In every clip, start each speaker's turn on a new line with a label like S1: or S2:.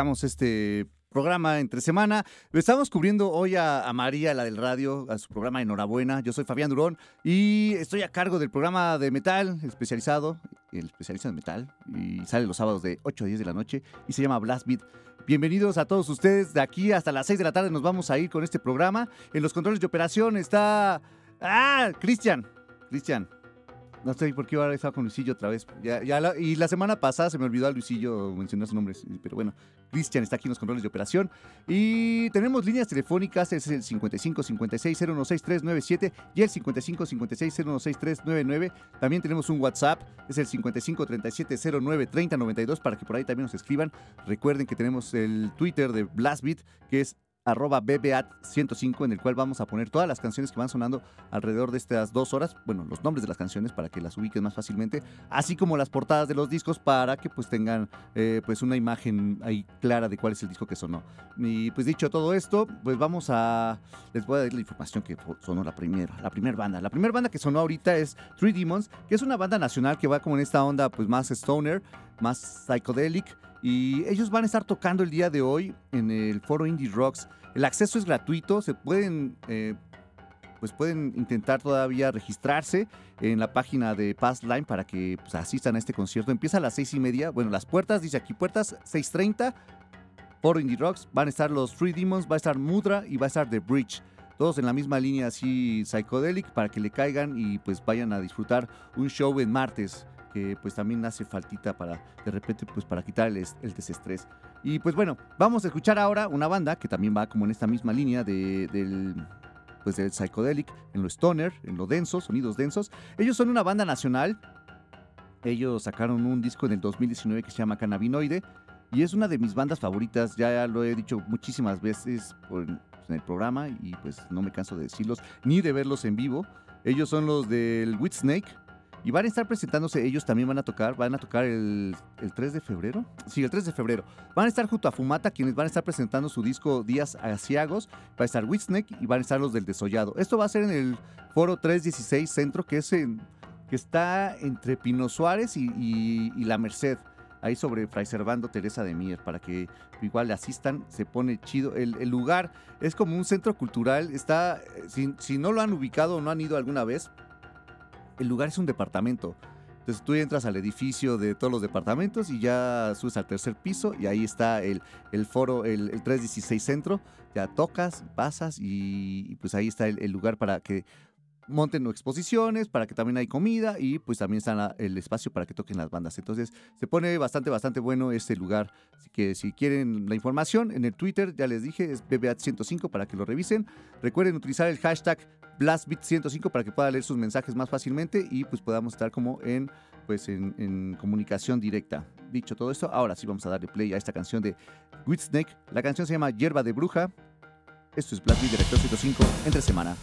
S1: Arrancamos este programa entre semana. Estamos cubriendo hoy a, María, la del radio, a su programa Enhorabuena. Yo soy Fabián Durón y estoy a cargo del programa de metal especializado, el especialista en metal, y sale los sábados de 8 a 10 de la noche y se llama Blast Beat. Bienvenidos a todos ustedes. De aquí hasta las 6 de la tarde nos vamos a ir con este programa. En los controles de operación está... ¡Ah! Cristian. Cristian, no sé por qué ahora estaba con Luisillo otra vez. y la semana pasada se me olvidó a Luisillo mencionar su nombre. Pero bueno, Cristian está aquí en los controles de operación. Y tenemos líneas telefónicas. Es el 55 56 016397 y el 55 56 016399. También tenemos un WhatsApp. Es el 55 37 09 30 92 para que por ahí también nos escriban. Recuerden que tenemos el Twitter de Blastbeat que es arroba BBAT105 en el cual vamos a poner todas las canciones que van sonando alrededor de estas dos horas, bueno, los nombres de las canciones para que las ubiquen más fácilmente, así como las portadas de los discos para que pues tengan eh, pues una imagen ahí clara de cuál es el disco que sonó. Y pues dicho todo esto, pues vamos a, les voy a dar la información que sonó la primera, la primera banda. La primera banda que sonó ahorita es Three Demons, que es una banda nacional que va como en esta onda pues más stoner, más psychedelic, y ellos van a estar tocando el día de hoy en el foro Indie Rocks. El acceso es gratuito, se pueden, eh, pues pueden intentar todavía registrarse en la página de Passline para que pues, asistan a este concierto. Empieza a las seis y media. Bueno, las puertas, dice aquí, puertas 6.30, foro Indie Rocks. Van a estar los Three Demons, va a estar Mudra y va a estar The Bridge todos en la misma línea así psychedelic para que le caigan y pues vayan a disfrutar un show en martes que pues también hace faltita para de repente pues para quitar el, desestrés. Y pues bueno, vamos a escuchar ahora una banda que también va como en esta misma línea de, del pues del psychedelic, en lo stoner, en lo denso, sonidos densos. Ellos son una banda nacional. Ellos sacaron un disco en el 2019 que se llama Cannabinoide y es una de mis bandas favoritas. Ya lo he dicho muchísimas veces en el programa y pues no me canso de decirlos ni de verlos en vivo. Ellos son los del Wit Snake y van a estar presentándose, ellos también van a tocar, van a tocar el, 3 de febrero. Sí, el 3 de febrero. Van a estar junto a Fumata, quienes van a estar presentando su disco Días Asiagos. Va a estar Whitsneck y van a estar los del Desollado. Esto va a ser en el Foro 316 Centro, que es en, que está entre Pino Suárez y, La Merced ahí sobre Fray Servando Teresa de Mier, para que igual asistan, se pone chido. El, lugar es como un centro cultural, está, si, si, no lo han ubicado o no han ido alguna vez, el lugar es un departamento. Entonces tú entras al edificio de todos los departamentos y ya subes al tercer piso y ahí está el, el foro, el, 316 centro. Ya tocas, pasas y, pues ahí está el, lugar para que monten exposiciones, para que también hay comida y pues también está el espacio para que toquen las bandas. Entonces se pone bastante, bastante bueno este lugar. Así que si quieren la información en el Twitter, ya les dije, es BBAT105 para que lo revisen. Recuerden utilizar el hashtag BlastBit105 para que pueda leer sus mensajes más fácilmente y pues podamos estar como en, pues en, comunicación directa. Dicho todo esto, ahora sí vamos a darle play a esta canción de Snake. La canción se llama Hierba de Bruja. Esto es Blastbeat Director 105 entre semana.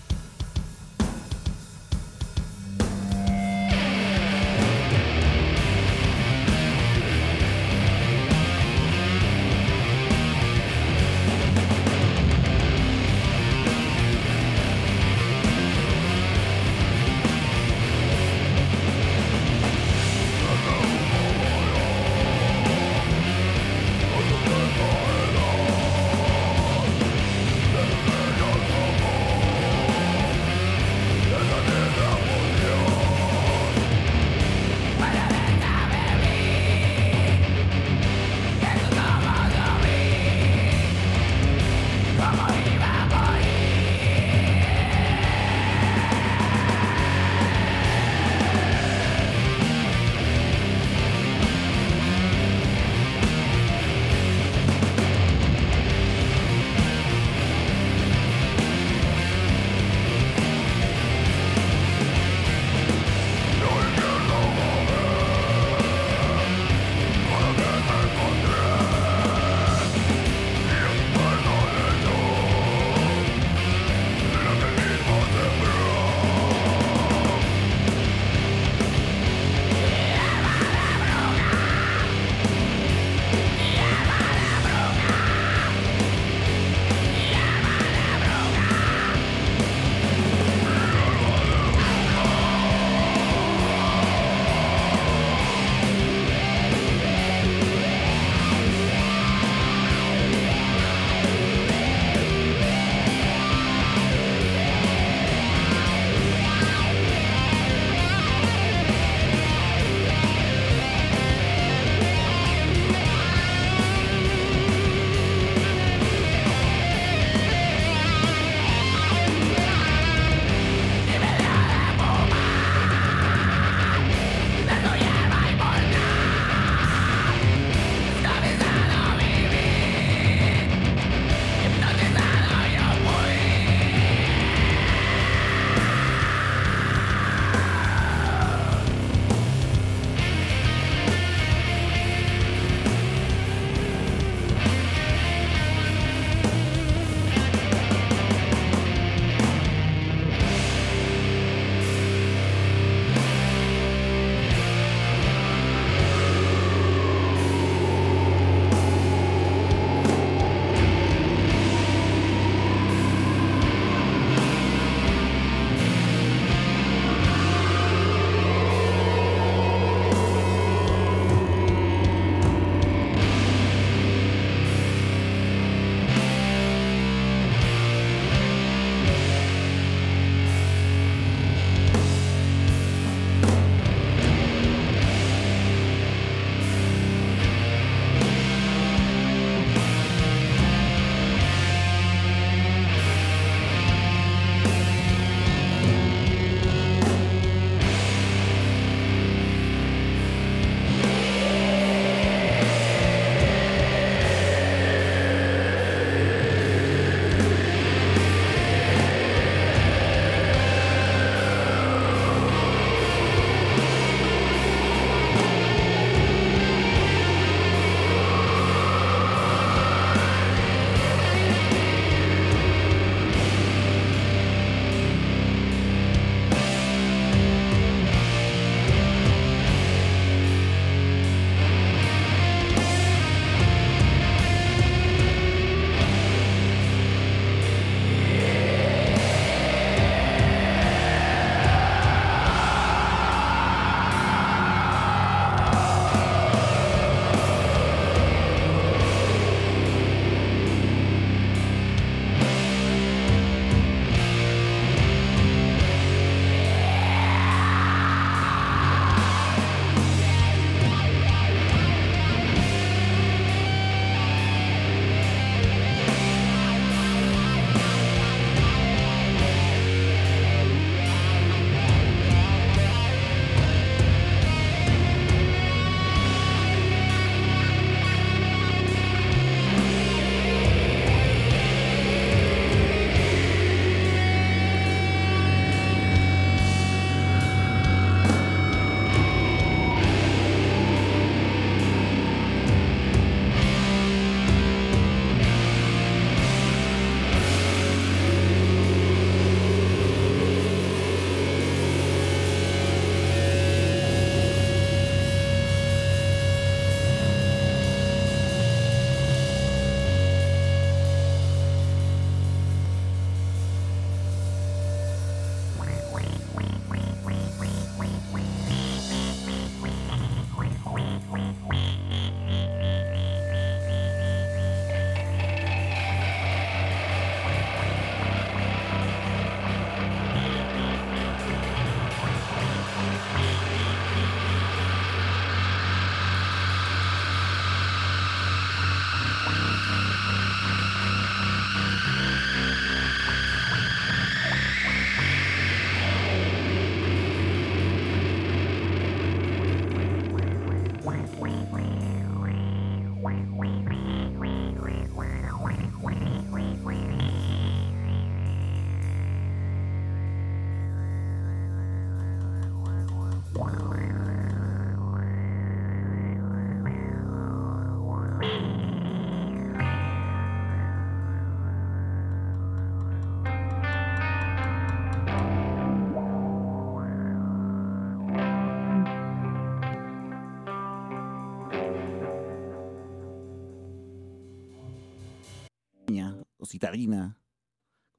S1: O citadina,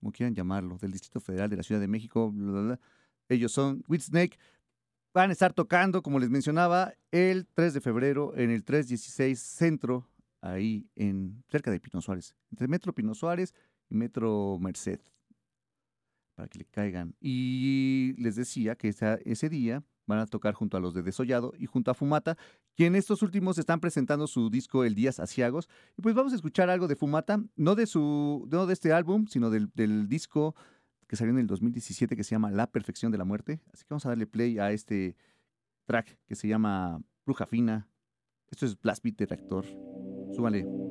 S1: como quieran llamarlo, del Distrito Federal de la Ciudad de México. Ellos son Snake. Van a estar tocando, como les mencionaba, el 3 de febrero en el 316 Centro, ahí en cerca de Pino Suárez, entre Metro Pino Suárez y Metro Merced, para que le caigan. Y les decía que ese día van a tocar junto a los de Desollado y junto a Fumata, quien estos últimos están presentando su disco El Días Asiagos. Y pues vamos a escuchar algo de Fumata, no de su, no de este álbum, sino del, del disco que salió en el 2017 que se llama La Perfección de la Muerte. Así que vamos a darle play a este track que se llama Bruja Fina. Esto es Blast Beat Reactor. Súmale.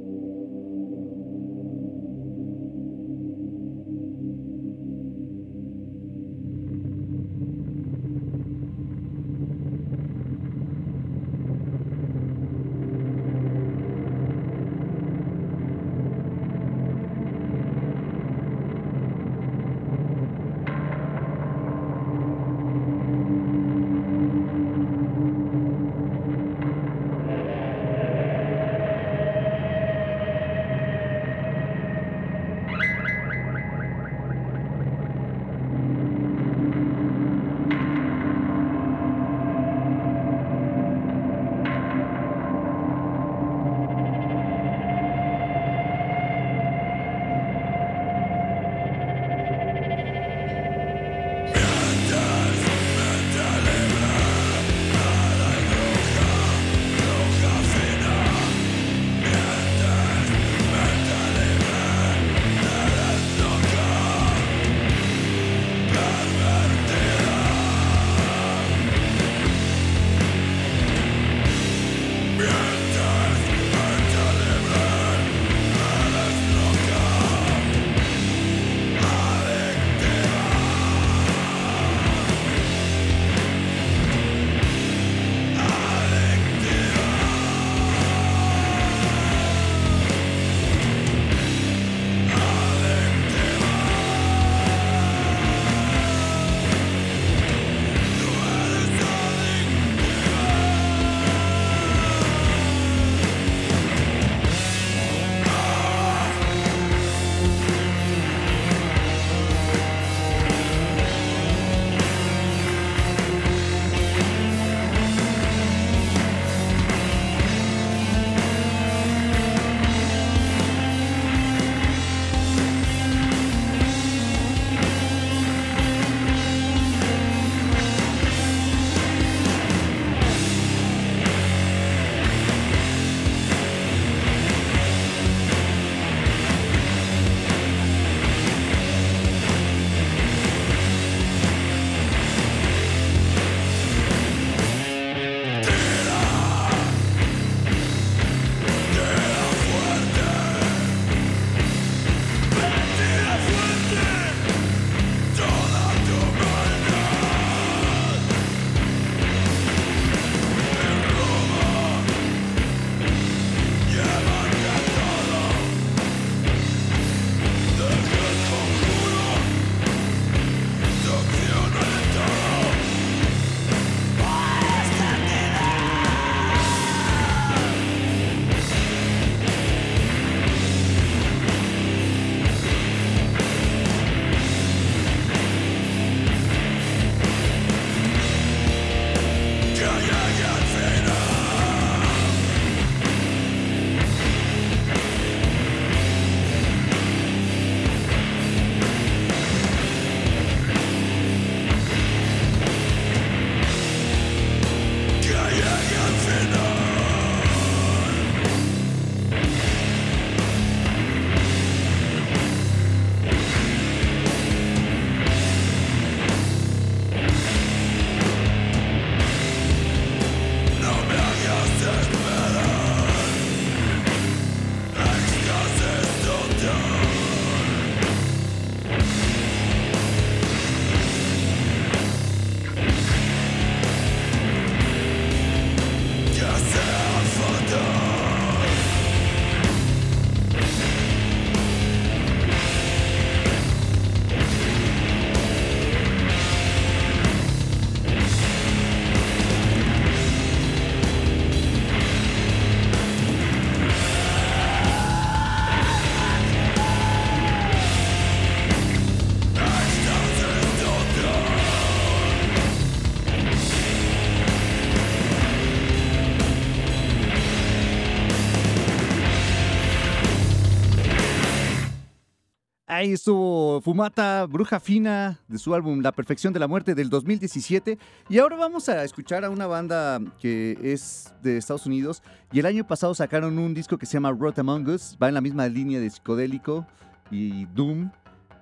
S1: Ahí estuvo Fumata, Bruja Fina, de su álbum La Perfección de la Muerte del 2017. Y ahora vamos a escuchar a una banda que es de Estados Unidos. Y el año pasado sacaron un disco que se llama Rot Among Us. Va en la misma línea de psicodélico y Doom.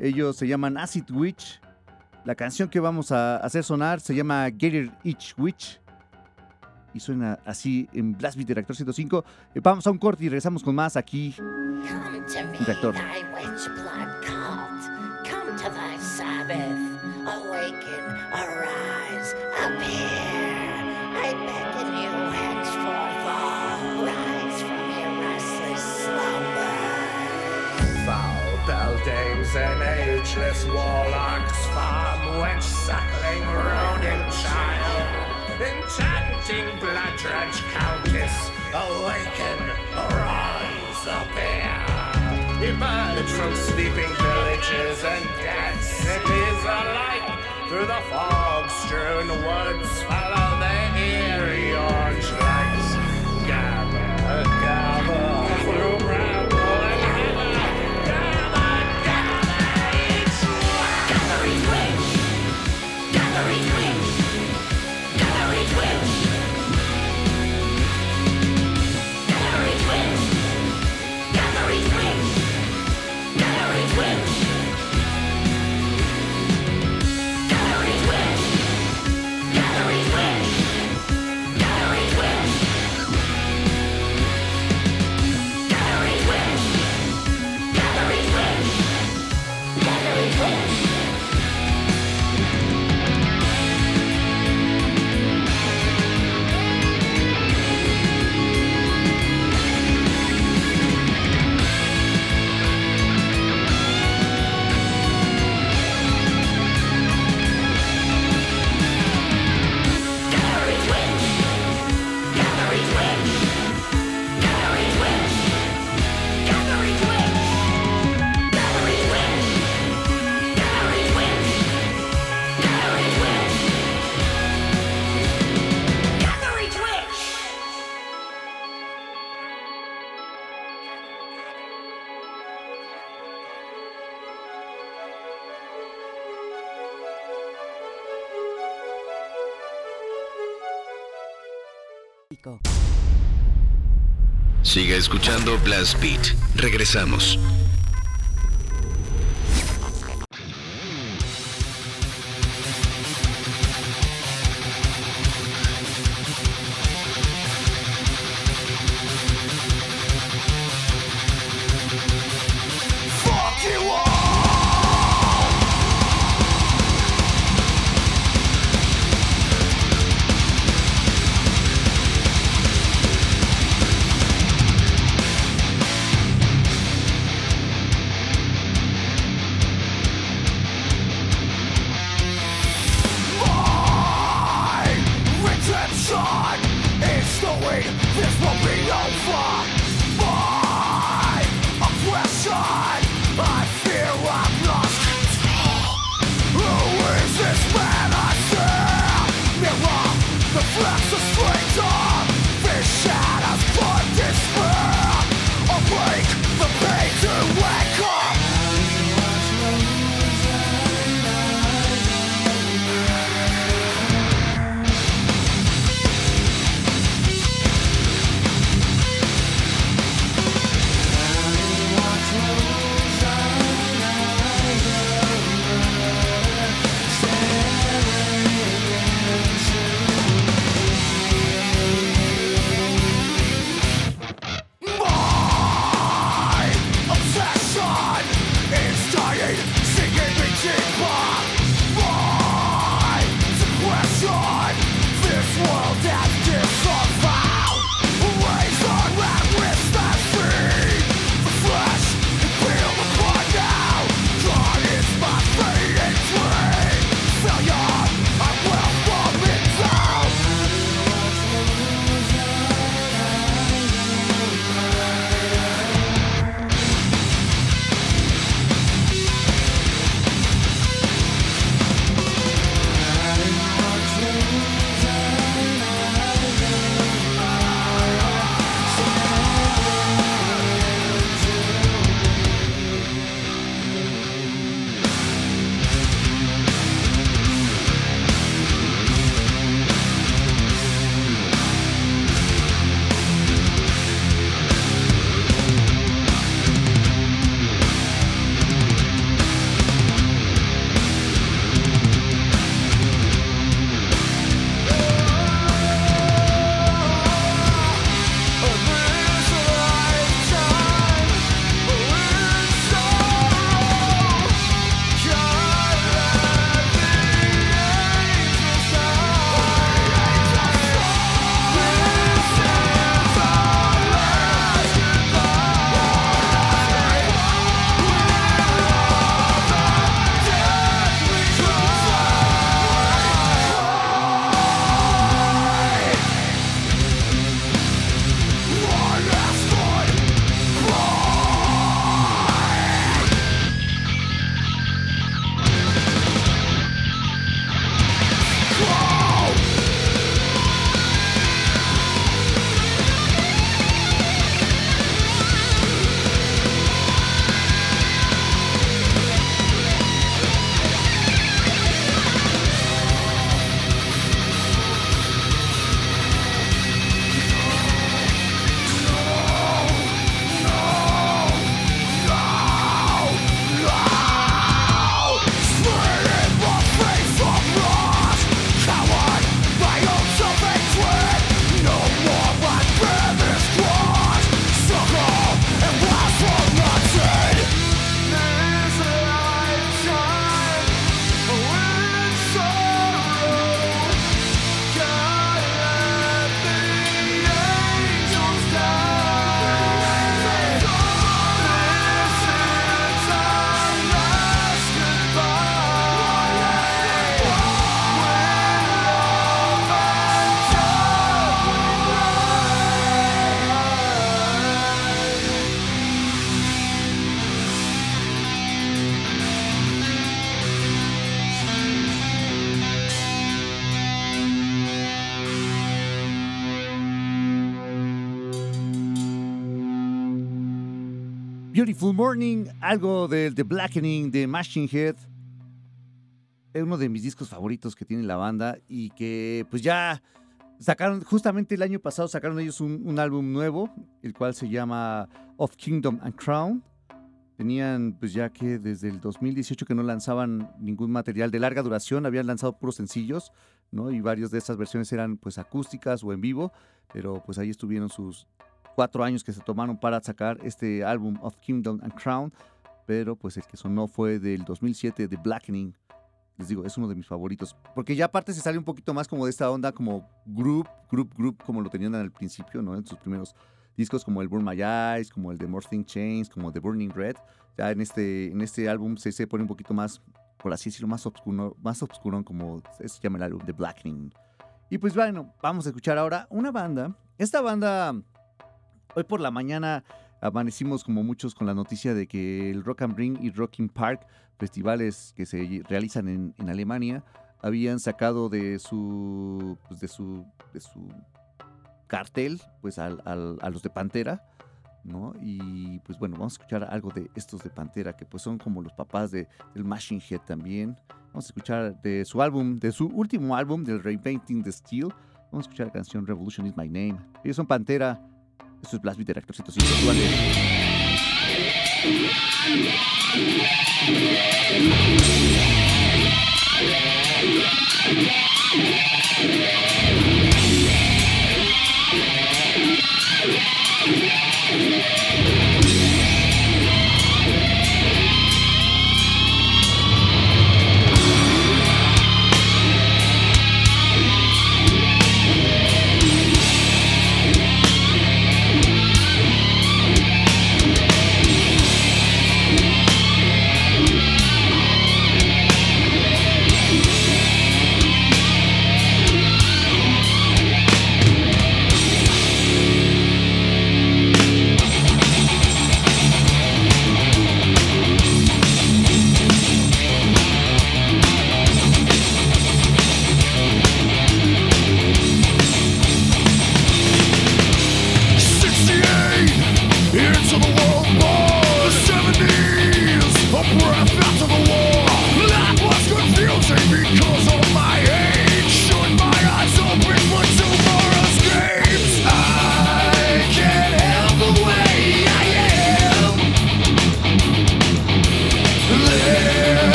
S1: Ellos se llaman Acid Witch. La canción que vamos a hacer sonar se llama Gator Each Witch. Y suena así en Blast Beat Reactor 105. Eh, Vamos a un corte y regresamos con más aquí.
S2: Come to me,
S1: Reactor.
S2: thy witch blood cult. Come to thy Sabbath. Awaken, arise, appear. I beckon you henceforth all. Rise from your restless slumber.
S3: Foul beldames and ageless warlocks, farm wench suckling rodent child, enchanting blood dredge countess, awaken, arise, appear. Emerge from sleeping villages and dead cities alike, through the fog-strewn woods, follow the eerie orange lights. Gather, gather, through
S4: Siga escuchando Blast Beat. Regresamos.
S1: Beautiful Morning, algo del The Blackening de Machine Head. Es uno de mis discos favoritos que tiene la banda y que pues ya sacaron, justamente el año pasado sacaron ellos un, álbum nuevo, el cual se llama Of Kingdom and Crown. Tenían pues ya que desde el 2018 que no lanzaban ningún material de larga duración, habían lanzado puros sencillos, ¿no? Y varios de estas versiones eran pues acústicas o en vivo, pero pues ahí estuvieron sus cuatro años que se tomaron para sacar este álbum Of Kingdom and Crown, pero pues el que sonó fue del 2007 The Blackening. Les digo, es uno de mis favoritos, porque ya aparte se sale un poquito más como de esta onda como group, group, group, como lo tenían al principio, ¿no? En sus primeros discos como el Burn My Eyes, como el The More Thing Chains, como The Burning Red. Ya en este, en este álbum se, se pone un poquito más, por así decirlo, más oscuro, más oscuro como se llama el álbum, The Blackening. Y pues bueno, vamos a escuchar ahora una banda. Esta banda, hoy por la mañana amanecimos como muchos con la noticia de que el Rock and Ring y Rocking Park, festivales que se realizan en, Alemania, habían sacado de su, pues de su, cartel, pues a los de Pantera, ¿no? Y pues bueno, vamos a escuchar algo de estos de Pantera, que pues son como los papás de, del Machine Head también. Vamos a escuchar de su álbum, de su último álbum, del Repainting the Steel. Vamos a escuchar la canción Revolution is My Name. Ellos son Pantera. Esto es Blast Beat de Reactor 105.
S5: Thank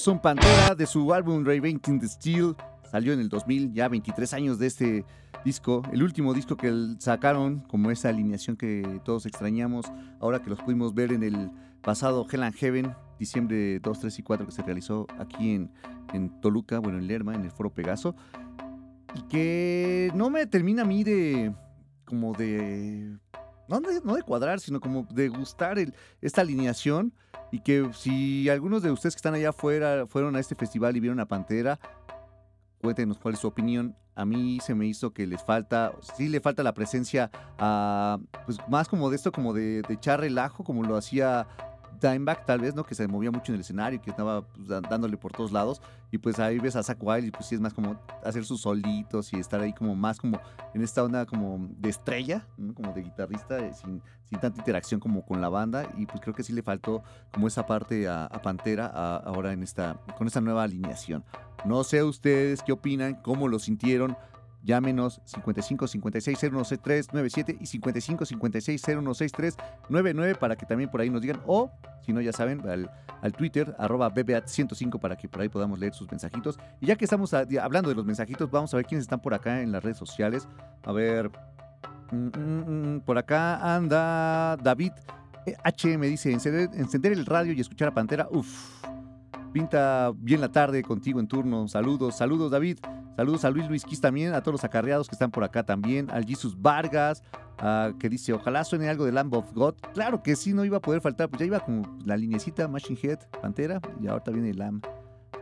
S1: son Pantera de su álbum Reinventing the Steel. Salió en el 2000, ya 23 años de este disco. El último disco que sacaron, como esa alineación que todos extrañamos, ahora que los pudimos ver en el pasado Hell and Heaven, diciembre 2, 3 y 4, que se realizó aquí en, en Toluca, bueno, en Lerma, en el Foro Pegaso. Y que no me termina a mí de. como de. No de, no de cuadrar, sino como de gustar esta alineación. Y que si algunos de ustedes que están allá afuera fueron a este festival y vieron a Pantera, cuéntenos cuál es su opinión. A mí se me hizo que les falta, sí le falta la presencia, a, pues más como de esto, como de, de echar relajo, como lo hacía Dimebag tal vez, ¿no? Que se movía mucho en el escenario, que estaba pues, dándole por todos lados. Y pues ahí ves a Zack Wild y pues sí es más como hacer sus solitos y estar ahí como más como en esta onda como de estrella, como de guitarrista, eh, sin, tanta interacción como con la banda. Y pues creo que sí le faltó como esa parte a, Pantera ahora en esta, con esta nueva alineación. No sé ustedes qué opinan, cómo lo sintieron. Llámenos 55 56 0163 97 y 55 56 0163 99 para que también por ahí nos digan. O, si no, ya saben, al, al Twitter, arroba BBAT105 para que por ahí podamos leer sus mensajitos. Y ya que estamos hablando de los mensajitos, vamos a ver quiénes están por acá en las redes sociales. A ver, mm, mm, mm, por acá anda David HM, dice, encender, encender el radio y escuchar a Pantera. Uf, pinta bien la tarde contigo en turno. Saludos, saludos David. Saludos a Luis Luis Quis también, a todos los acarreados que están por acá también, al Jesus Vargas, que dice, ojalá suene algo de Lamb of God. Claro que sí, no iba a poder faltar, pues ya iba como la linecita Machine Head, Pantera, y ahorita viene el Lamb.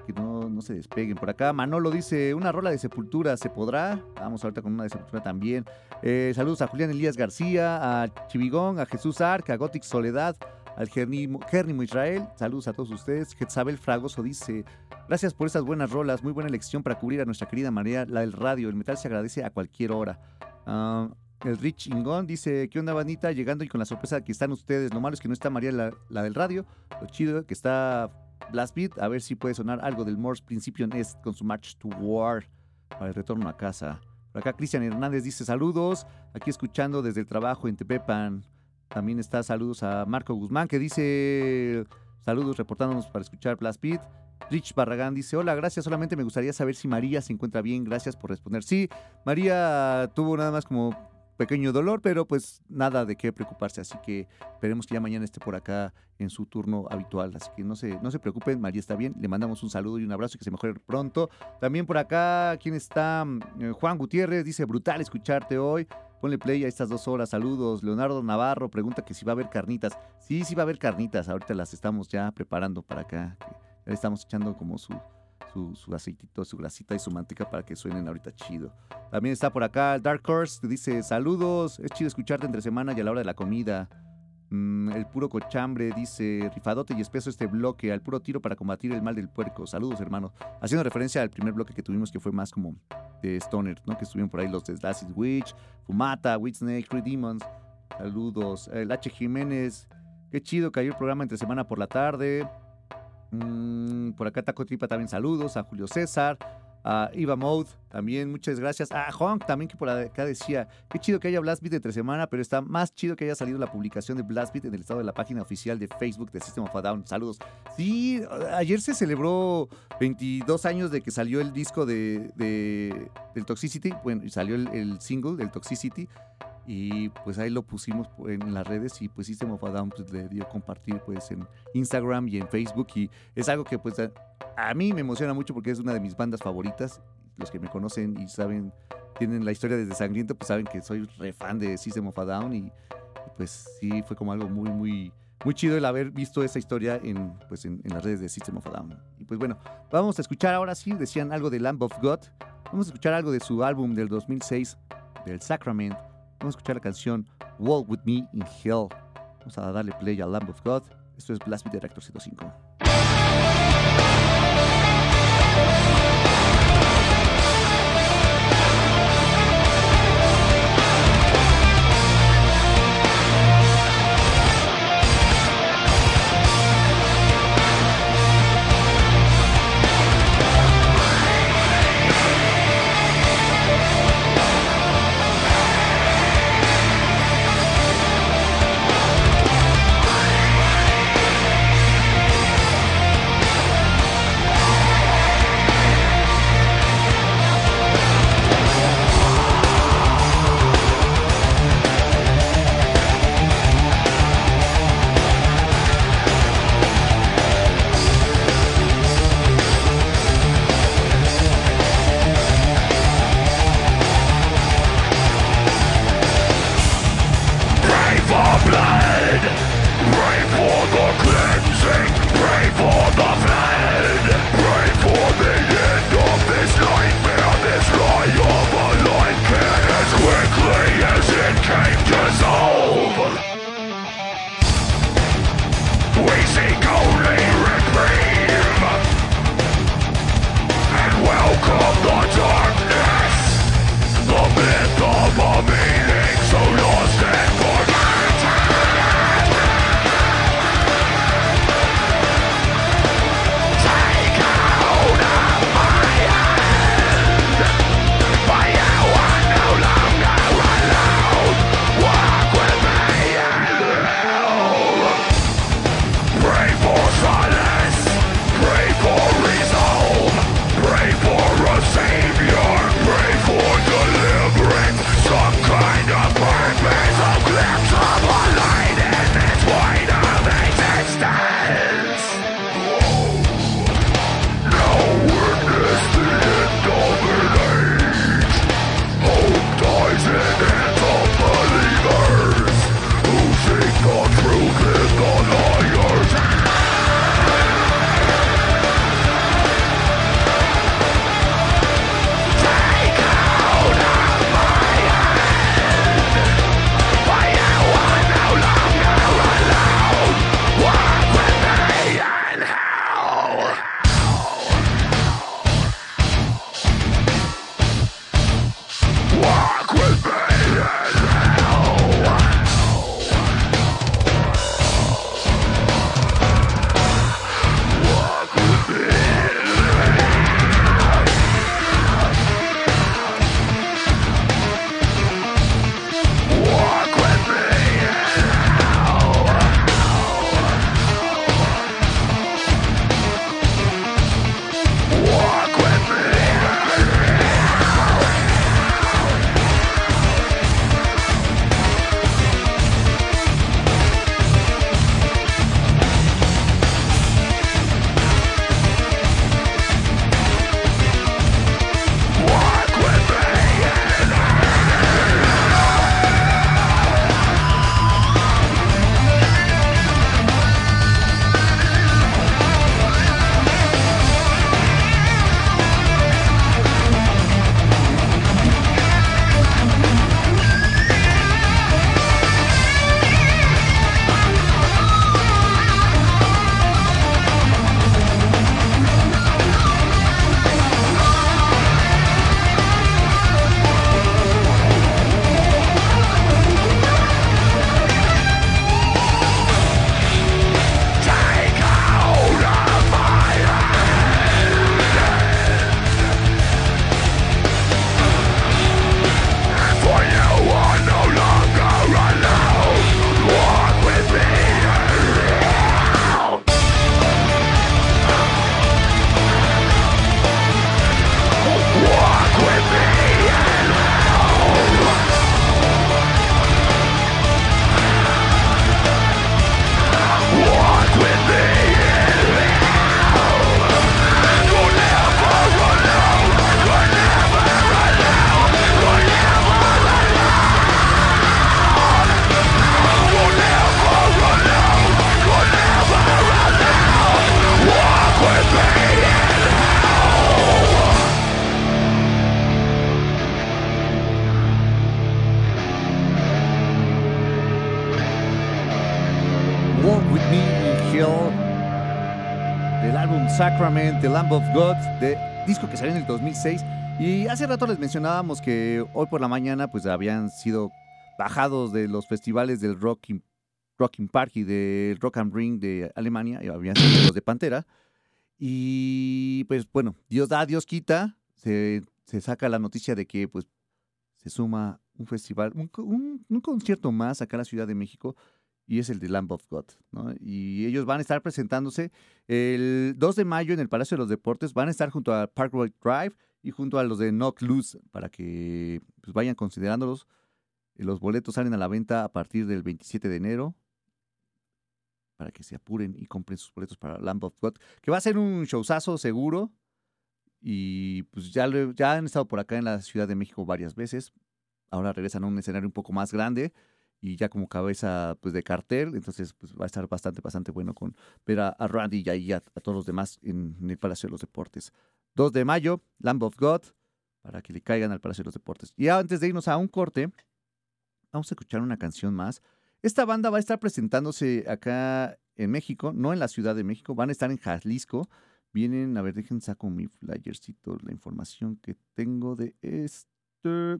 S1: Que no, no se despeguen. Por acá Manolo dice, una rola de Sepultura, ¿se podrá? Vamos ahorita con una de Sepultura también. Eh, saludos a Julián Elías García, a Chivigón, a Jesús Arca, a Gothic Soledad, al Gernimo Israel. Saludos a todos ustedes. Jezabel Fragoso dice, Gracias por esas buenas rolas, muy buena elección para cubrir a nuestra querida María, la del radio. El metal se agradece a cualquier hora. Ah, el Rich Ingón dice, ¿qué onda, Vanita? Llegando y con la sorpresa de que están ustedes. Lo malo es que no está María, la, del radio. Lo chido que está Blast. A ver si puede sonar algo del Morse Principio Nest con su March to War para el retorno a casa. Por acá Cristian Hernández dice, saludos. Aquí escuchando desde el trabajo en Tepepan. También está saludos a Marco Guzmán que dice, saludos reportándonos para escuchar Blast Beat. Rich Barragán dice, hola, gracias, solamente me gustaría saber si María se encuentra bien, gracias por responder. Sí, María tuvo nada más como pequeño dolor, pero pues nada de qué preocuparse, así que esperemos que ya mañana esté por acá en su turno habitual, así que no se, no se preocupen, María está bien, le mandamos un saludo y un abrazo y que se mejore pronto. También por acá, ¿quién está? Eh, Juan Gutiérrez dice, brutal escucharte hoy. Ponle play a estas dos horas. Saludos. Leonardo Navarro pregunta que si va a haber carnitas. Sí, sí va a haber carnitas. Ahorita las estamos ya preparando para acá le estamos echando como su, su, aceitito, su grasita y su manteca para que suenen ahorita chido. También está por acá Dark Horse, que dice, saludos, es chido escucharte entre semana y a la hora de la comida. Mm, el puro cochambre dice, rifadote y espeso este bloque, al puro tiro para combatir el mal del puerco. Saludos, hermanos. Haciendo referencia al primer bloque que tuvimos, que fue más como de Stoner, ¿no? Que estuvieron por ahí los de Acid Witch, Fumata, Snake, Three Demons. Saludos. El H. Jiménez, qué chido cayó el programa entre semana por la tarde. Mm, por acá Taco Tripa también saludos. A Julio César. A Iva Mode también, muchas gracias. A Juan también que por acá decía, qué chido que haya Blast Beat entre semana, pero está más chido que haya salido la publicación de Blast Beat en el estado de la página oficial de Facebook de System of a Down. Saludos. Sí, ayer se celebró 22 años de que salió el disco de, del Toxicity, bueno, salió el, el single del Toxicity y pues ahí lo pusimos en las redes y pues System of a Down pues, le dio compartir pues en Instagram y en Facebook y es algo que pues a, mí me emociona mucho porque es una de mis bandas favoritas los que me conocen y saben tienen la historia desde Sangriento pues saben que soy re fan de System of a Down y, pues sí fue como algo muy muy muy chido el haber visto esa historia en, pues en, en, las redes de System of a Down. Y pues bueno, vamos a escuchar ahora sí, decían algo de Lamb of God. Vamos a escuchar algo de su álbum del 2006, del Sacrament. Vamos a escuchar la canción Walk With Me in Hell. Vamos a darle play a Lamb of God. Esto es Blast Beat Director 105. Sacrament, The Lamb of God, de disco que salió en el 2006. Y hace rato les mencionábamos que hoy por la mañana pues habían sido bajados de los festivales del Rock in, Rock in Park y del Rock and Ring de Alemania, y habían sido los de Pantera. Y pues bueno, Dios da, Dios quita, se, saca la noticia de que pues se suma un festival, un- un concierto más acá en la Ciudad de México y es el de Lamb of God. ¿no? Y ellos van a estar presentándose el 2 de mayo en el Palacio de los Deportes, van a estar junto a Parkway Drive y junto a los de Knock Loose para que pues, vayan considerándolos. Los boletos salen a la venta a partir del 27 de enero para que se apuren y compren sus boletos para Lamb of God, que va a ser un showzazo seguro. Y pues ya, ya han estado por acá en la Ciudad de México varias veces. Ahora regresan a un escenario un poco más grande y ya como cabeza pues, de cartel. Entonces pues, va a estar bastante, bastante bueno con ver a, Randy y a, todos los demás en, el Palacio de los Deportes. 2 de mayo, Lamb of God, para que le caigan al Palacio de los Deportes. Y antes de irnos a un corte, vamos a escuchar una canción más. Esta banda va a estar presentándose acá en México, no en la Ciudad de México, van a estar en Jalisco. Vienen, a ver, dejen saco mi flyercito, la información que tengo de este.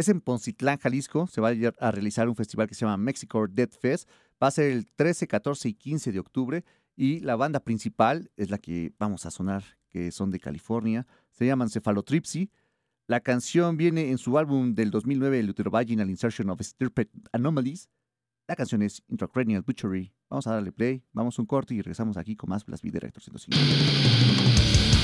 S1: Es en Poncitlán, Jalisco. Se va a, realizar un festival que se llama Mexico Dead Fest. Va a ser el 13, 14 y 15 de octubre. Y la banda principal es la que vamos a sonar, que son de California. Se llaman Cephalotripsy. La canción viene en su álbum del 2009, el Uterovaginal Insertion of Stirped Anomalies. La canción es Intracranial Butchery. Vamos a darle play, vamos a un corte y regresamos aquí con más Blast Beat Director 105.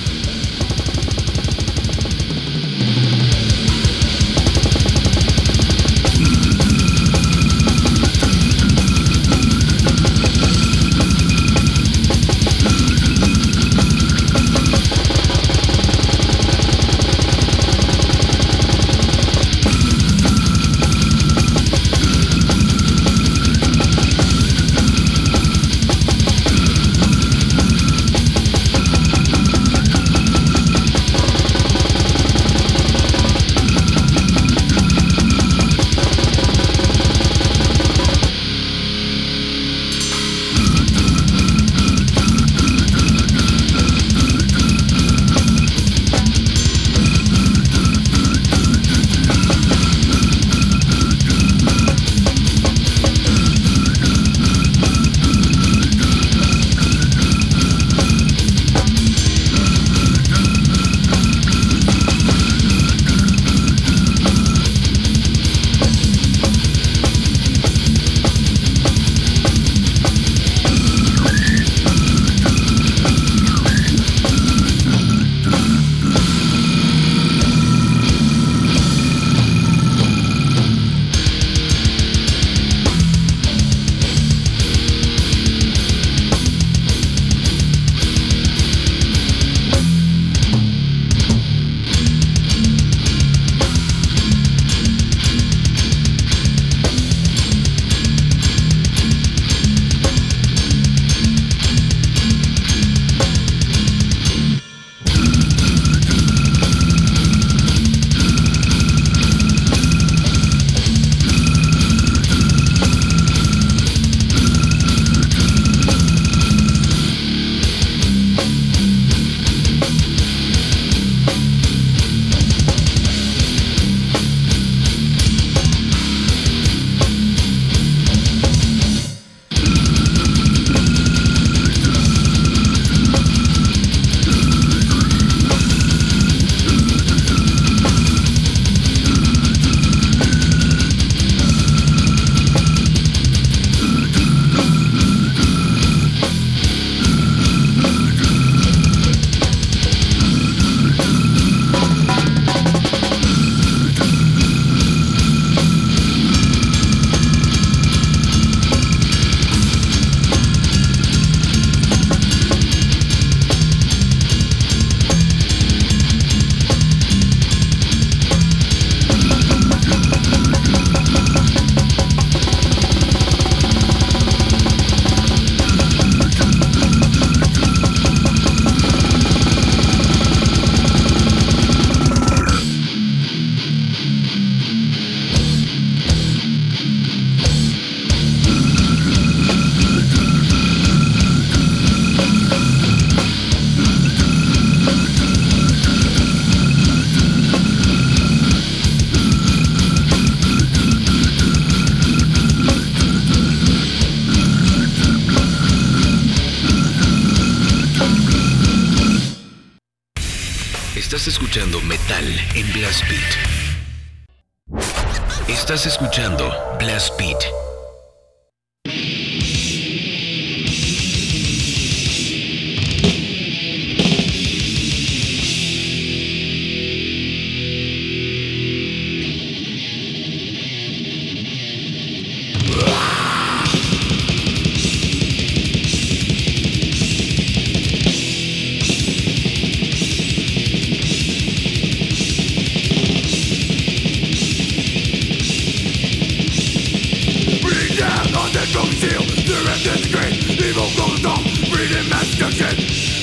S6: Seal, the remnants great, evil goes on, breathing mass destruction,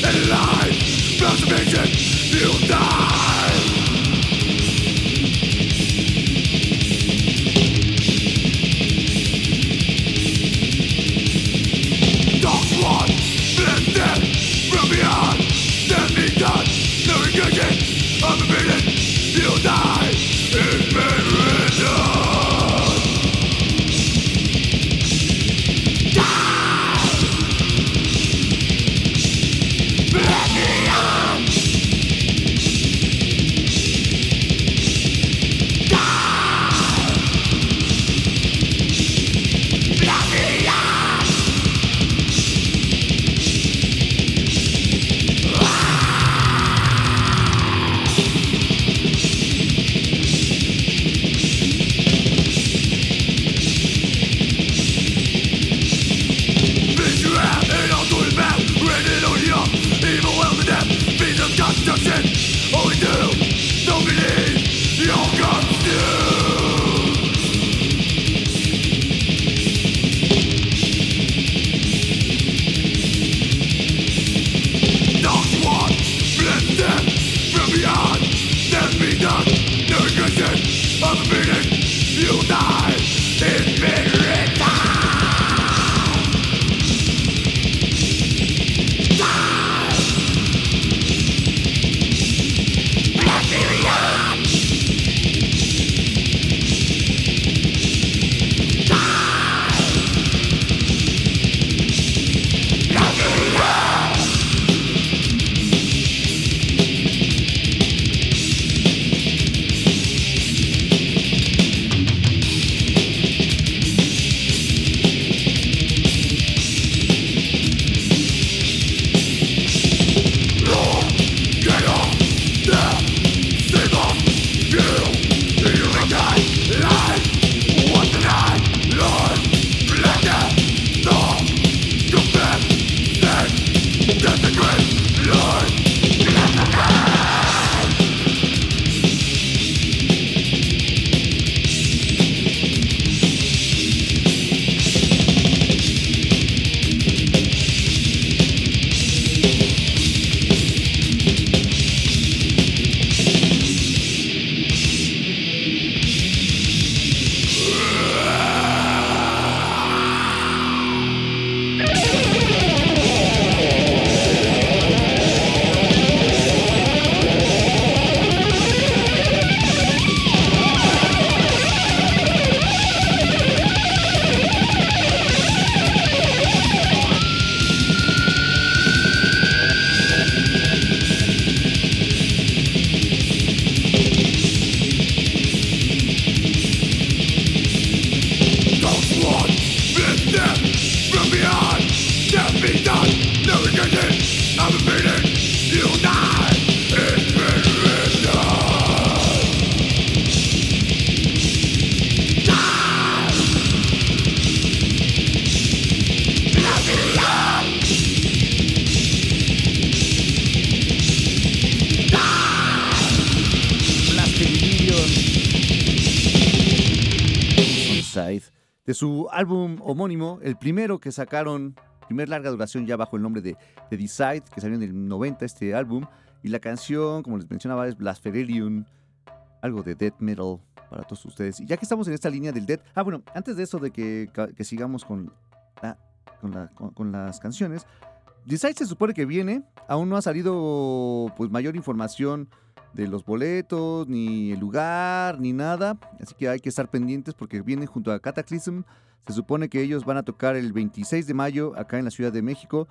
S6: and alive, transformation, you'll die.
S1: Su álbum homónimo, el primero que sacaron, primer larga duración ya bajo el nombre de, de Decide, que salió en el 90 este álbum, y la canción, como les mencionaba, es Blasphemerium, algo de death metal para todos ustedes. Y ya que estamos en esta línea del death, ah bueno, antes de eso de que, sigamos con, con, con las canciones, Decide se supone que viene, aún no ha salido pues mayor información de los boletos, ni el lugar, ni nada. Así que hay que estar pendientes porque vienen junto a Cataclysm. Se supone que ellos van a tocar el 26 de mayo acá en la Ciudad de México,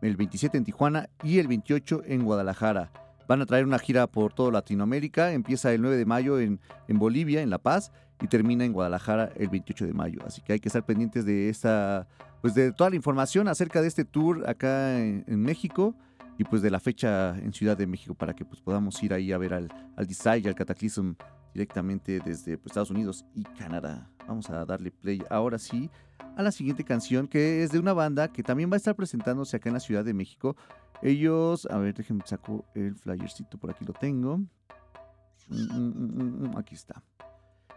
S1: el 27 en Tijuana y el 28 en Guadalajara. Van a traer una gira por toda Latinoamérica. Empieza el 9 de mayo en, en Bolivia, en La Paz, y termina en Guadalajara el 28 de mayo. Así que hay que estar pendientes de esta, pues de toda la información acerca de este tour acá en, en México y pues de la fecha en Ciudad de México para que pues podamos ir ahí a ver al, al Desire y al Cataclysm directamente desde pues, Estados Unidos y Canadá. Vamos a darle play ahora sí a la siguiente canción que es de una banda que también va a estar presentándose acá en la Ciudad de México. Ellos, a ver, déjenme saco el flyercito, por aquí lo tengo. Mm, mm, mm, aquí está.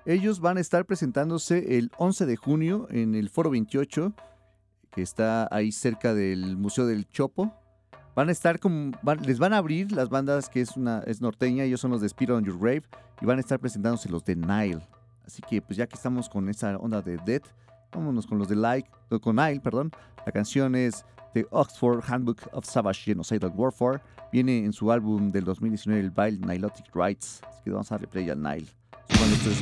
S1: Ellos van a estar presentándose el 11 de junio en el Foro 28, que está ahí cerca del Museo del Chopo. Van a estar como, les van a abrir las bandas que es una es norteña, ellos son los de Spirit on Your Grave y van a estar presentándose los de Nile. Así que pues ya que estamos con esa onda de Death, vámonos con los de Like, con Nile, perdón. La canción es The Oxford Handbook of Savage Genocidal Warfare. Viene en su álbum del 2019 el Vile Nilotic Rights. Así que vamos a darle play a Nile. Suban ustedes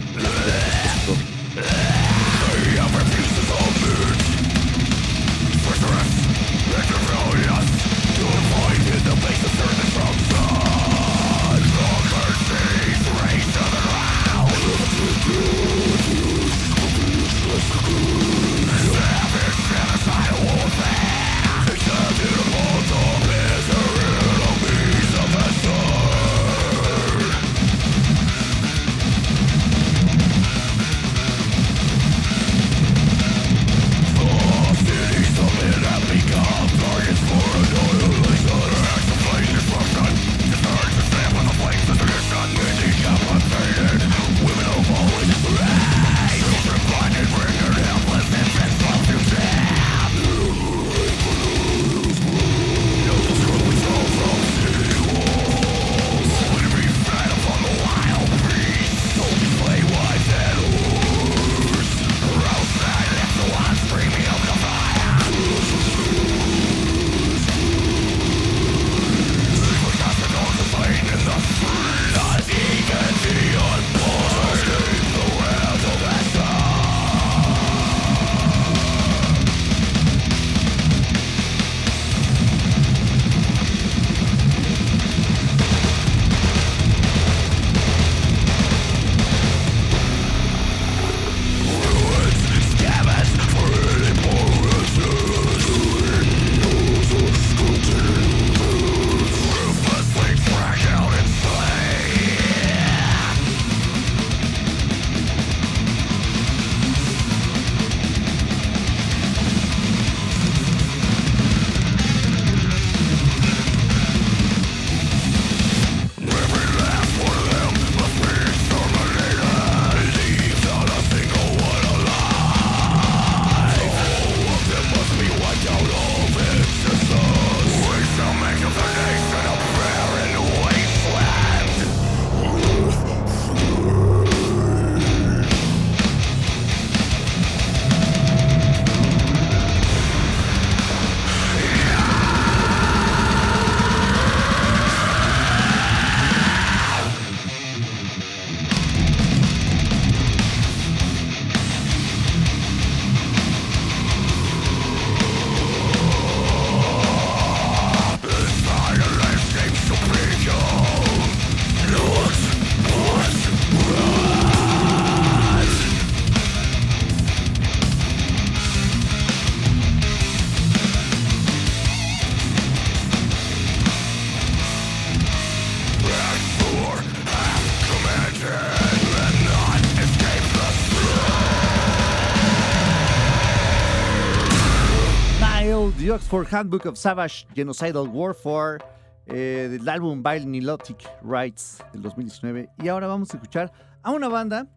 S1: Oxford Handbook of Savage Genocidal Warfare, eh, del álbum Nilotic Rights del 2019. Y ahora vamos a escuchar a una banda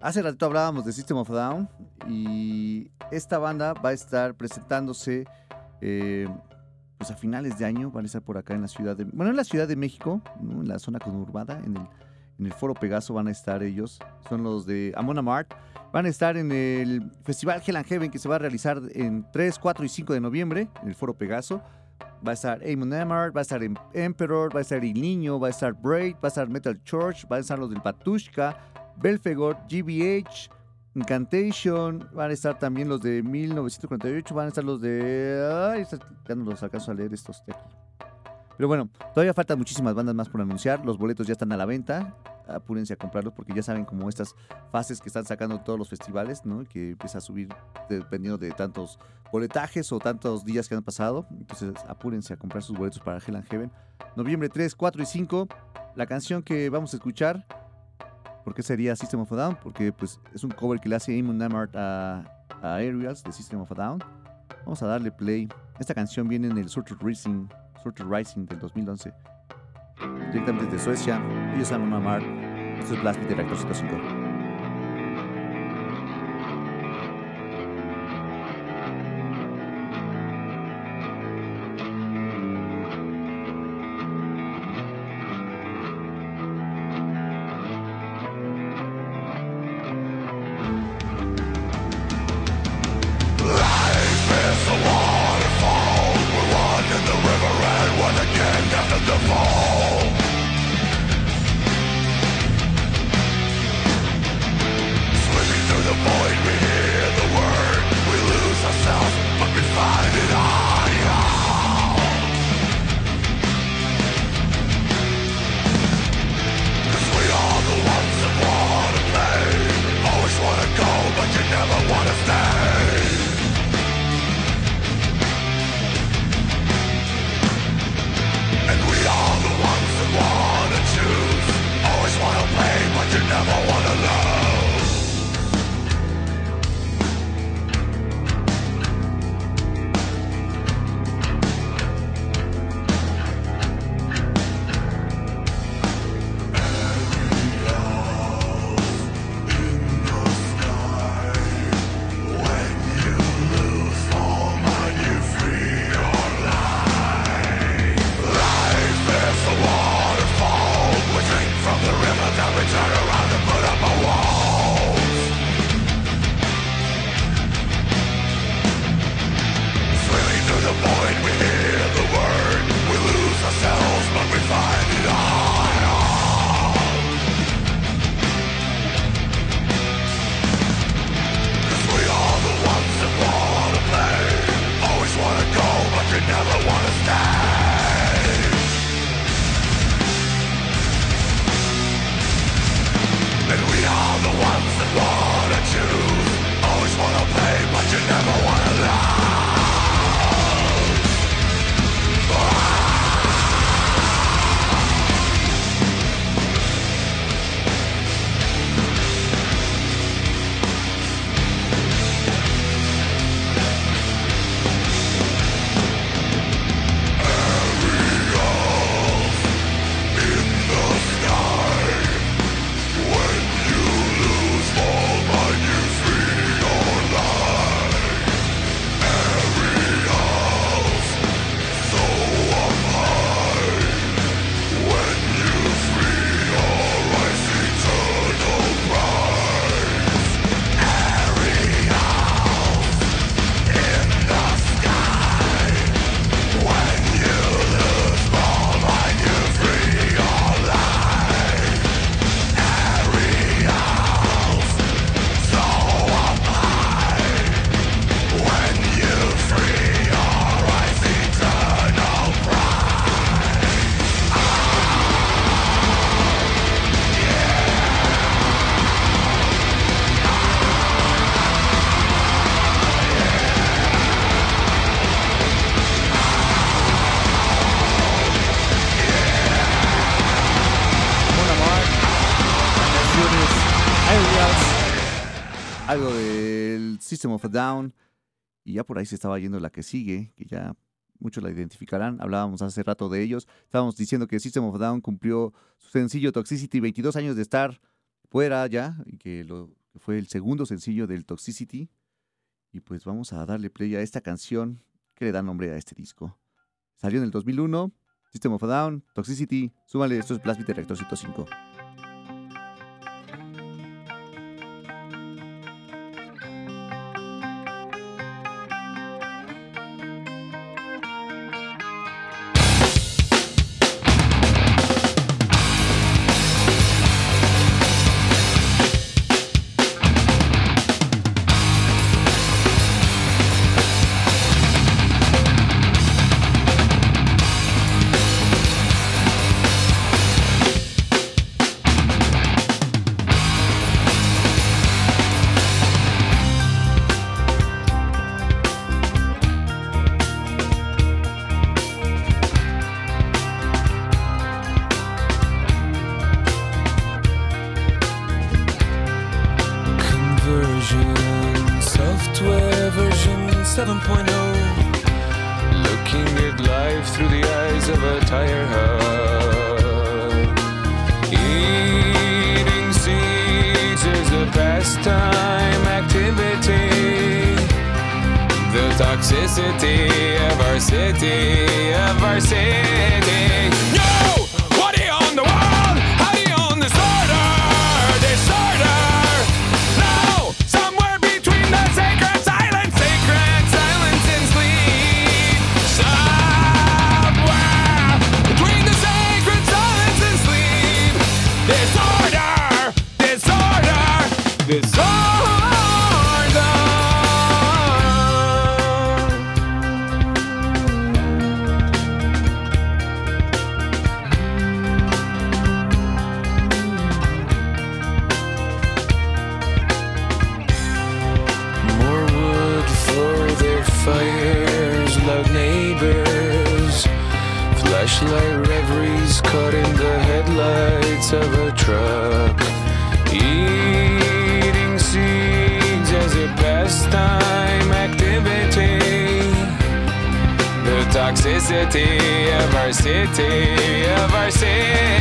S1: Hace ratito hablábamos de System of Down y esta banda va a estar presentándose eh, pues a finales de año, van a estar por acá en la ciudad de... Bueno, en la Ciudad de México, en la zona conurbada, en el, en el Foro Pegaso van a estar ellos. Son los de Amona Mart. Van a estar en el Festival Hell and Heaven que se va a realizar en 3, 4 y 5 de noviembre en el Foro Pegaso. Va a estar Amon Amart, va a estar em- Emperor, va a estar El Niño, va a estar Braid, va a estar Metal Church, va a estar los del Patushka, Belfegor, GBH, Incantation, van a estar también los de 1948, van a estar los de... Ay, ya no los alcanzo a leer estos aquí. Pero bueno, todavía faltan muchísimas bandas más por anunciar. Los boletos ya están a la venta. Apúrense a comprarlos porque ya saben como estas fases que están sacando todos los festivales, ¿no? Que empieza a subir dependiendo de tantos boletajes o tantos días que han pasado. Entonces apúrense a comprar sus boletos para Hell and Heaven. Noviembre 3, 4 y 5. La canción que vamos a escuchar, ¿por qué sería System of a Down? Porque pues es un cover que le hace Eamon Amart a, Aerials de System of a Down. Vamos a darle play. Esta canción viene en el Surtur Rising, Surtur Rising del 2011. Directamente desde Suecia. Ellos son Amart. Esto es Blast Beat Reactor 105. Of Down. Y ya por ahí se estaba yendo la que sigue, que ya muchos la identificarán. Hablábamos hace rato de ellos. Estábamos diciendo que System of a Down cumplió su sencillo Toxicity 22 años de estar fuera ya y que lo fue el segundo sencillo del Toxicity. Y pues vamos a darle play a esta canción que le da nombre a este disco. Salió en el 2001, System of a Down, Toxicity, súmale, esto es Blast Beat de Reactor 105.
S5: Toxicity of our city, of our city.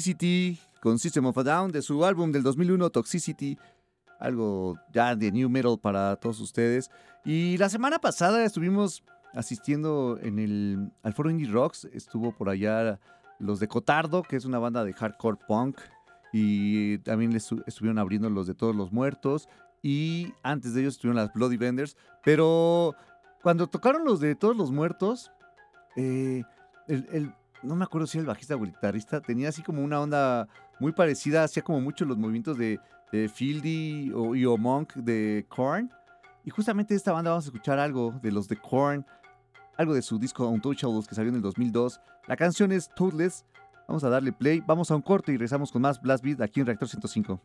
S5: Toxicity
S1: con System of a Down de su álbum del 2001, Toxicity. Algo ya de new metal para todos ustedes. Y la semana pasada estuvimos asistiendo en el, al foro Indie Rocks. Estuvo por allá los de Cotardo, que es una banda de hardcore punk. Y también les estu- estuvieron abriendo los de Todos los Muertos. Y antes de ellos estuvieron las Bloody Vendors. Pero cuando tocaron los de Todos los Muertos, eh, el- no me acuerdo si era el bajista o el guitarrista, tenía así como una onda muy parecida, hacía como mucho los movimientos de, de Fieldy o, y o Monk de Korn. Y justamente de esta banda vamos a escuchar algo de los de Korn, algo de su disco Untouchables que salió en el 2002. La canción es Toothless. Vamos a darle play, vamos a un corte y regresamos con más Blast Beat aquí en Reactor 105.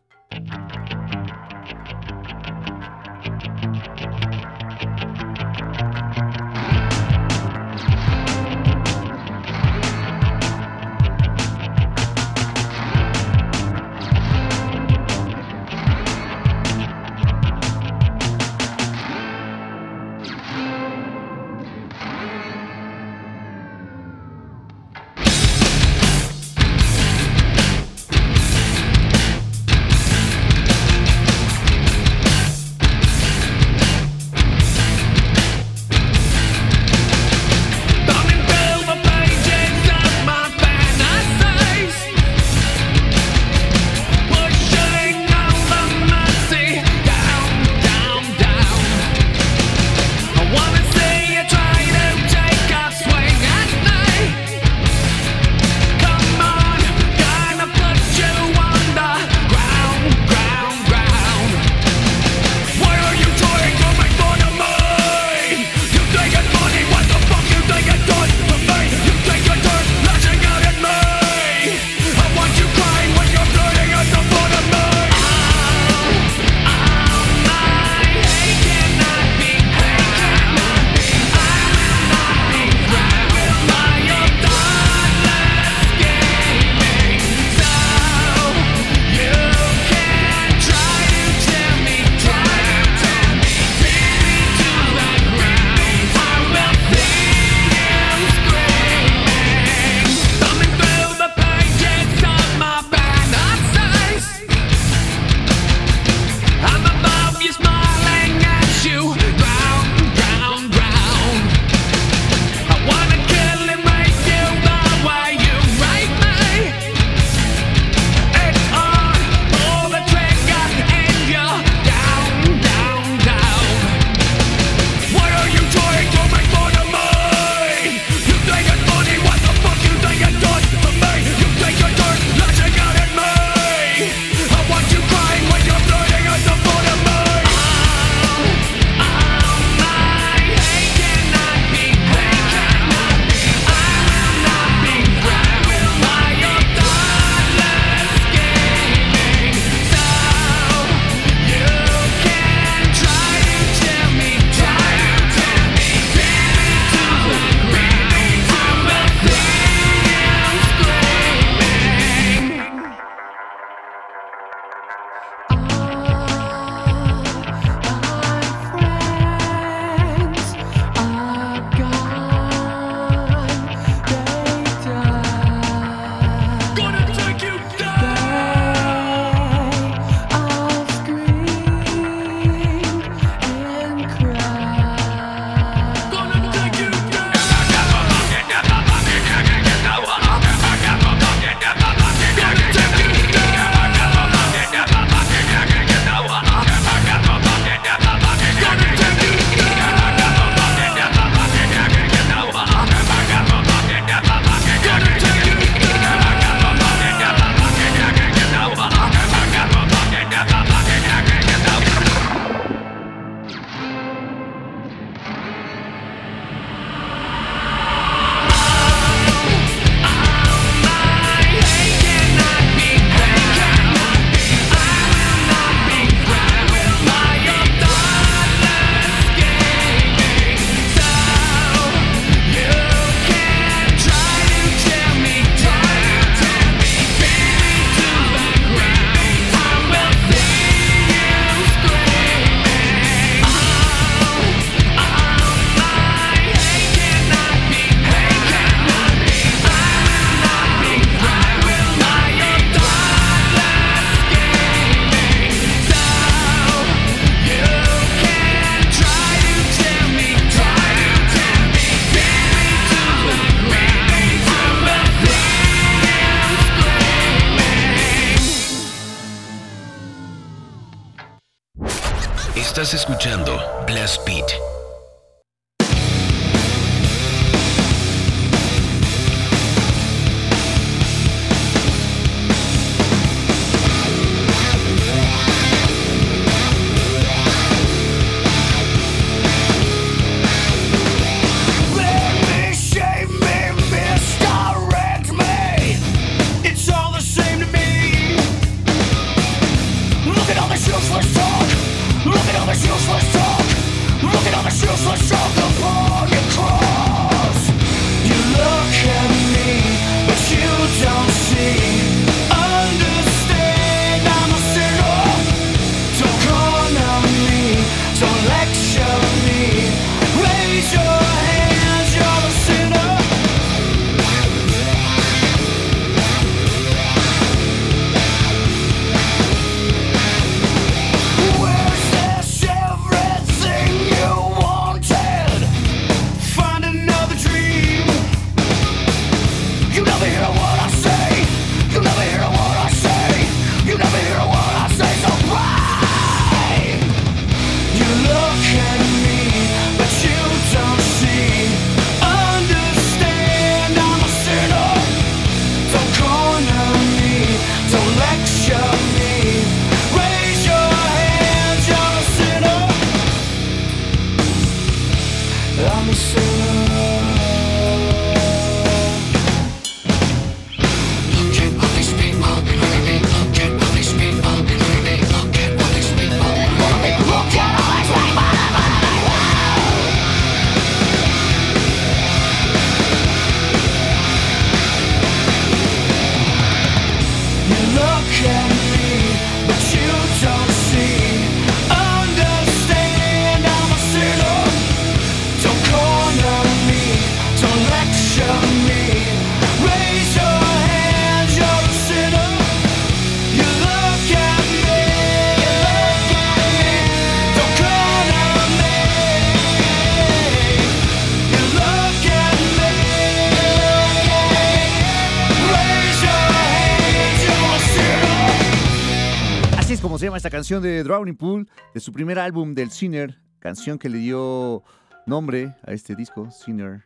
S1: Esta canción de Drowning Pool, de su primer álbum del Sinner, canción que le dio nombre a este disco, Sinner.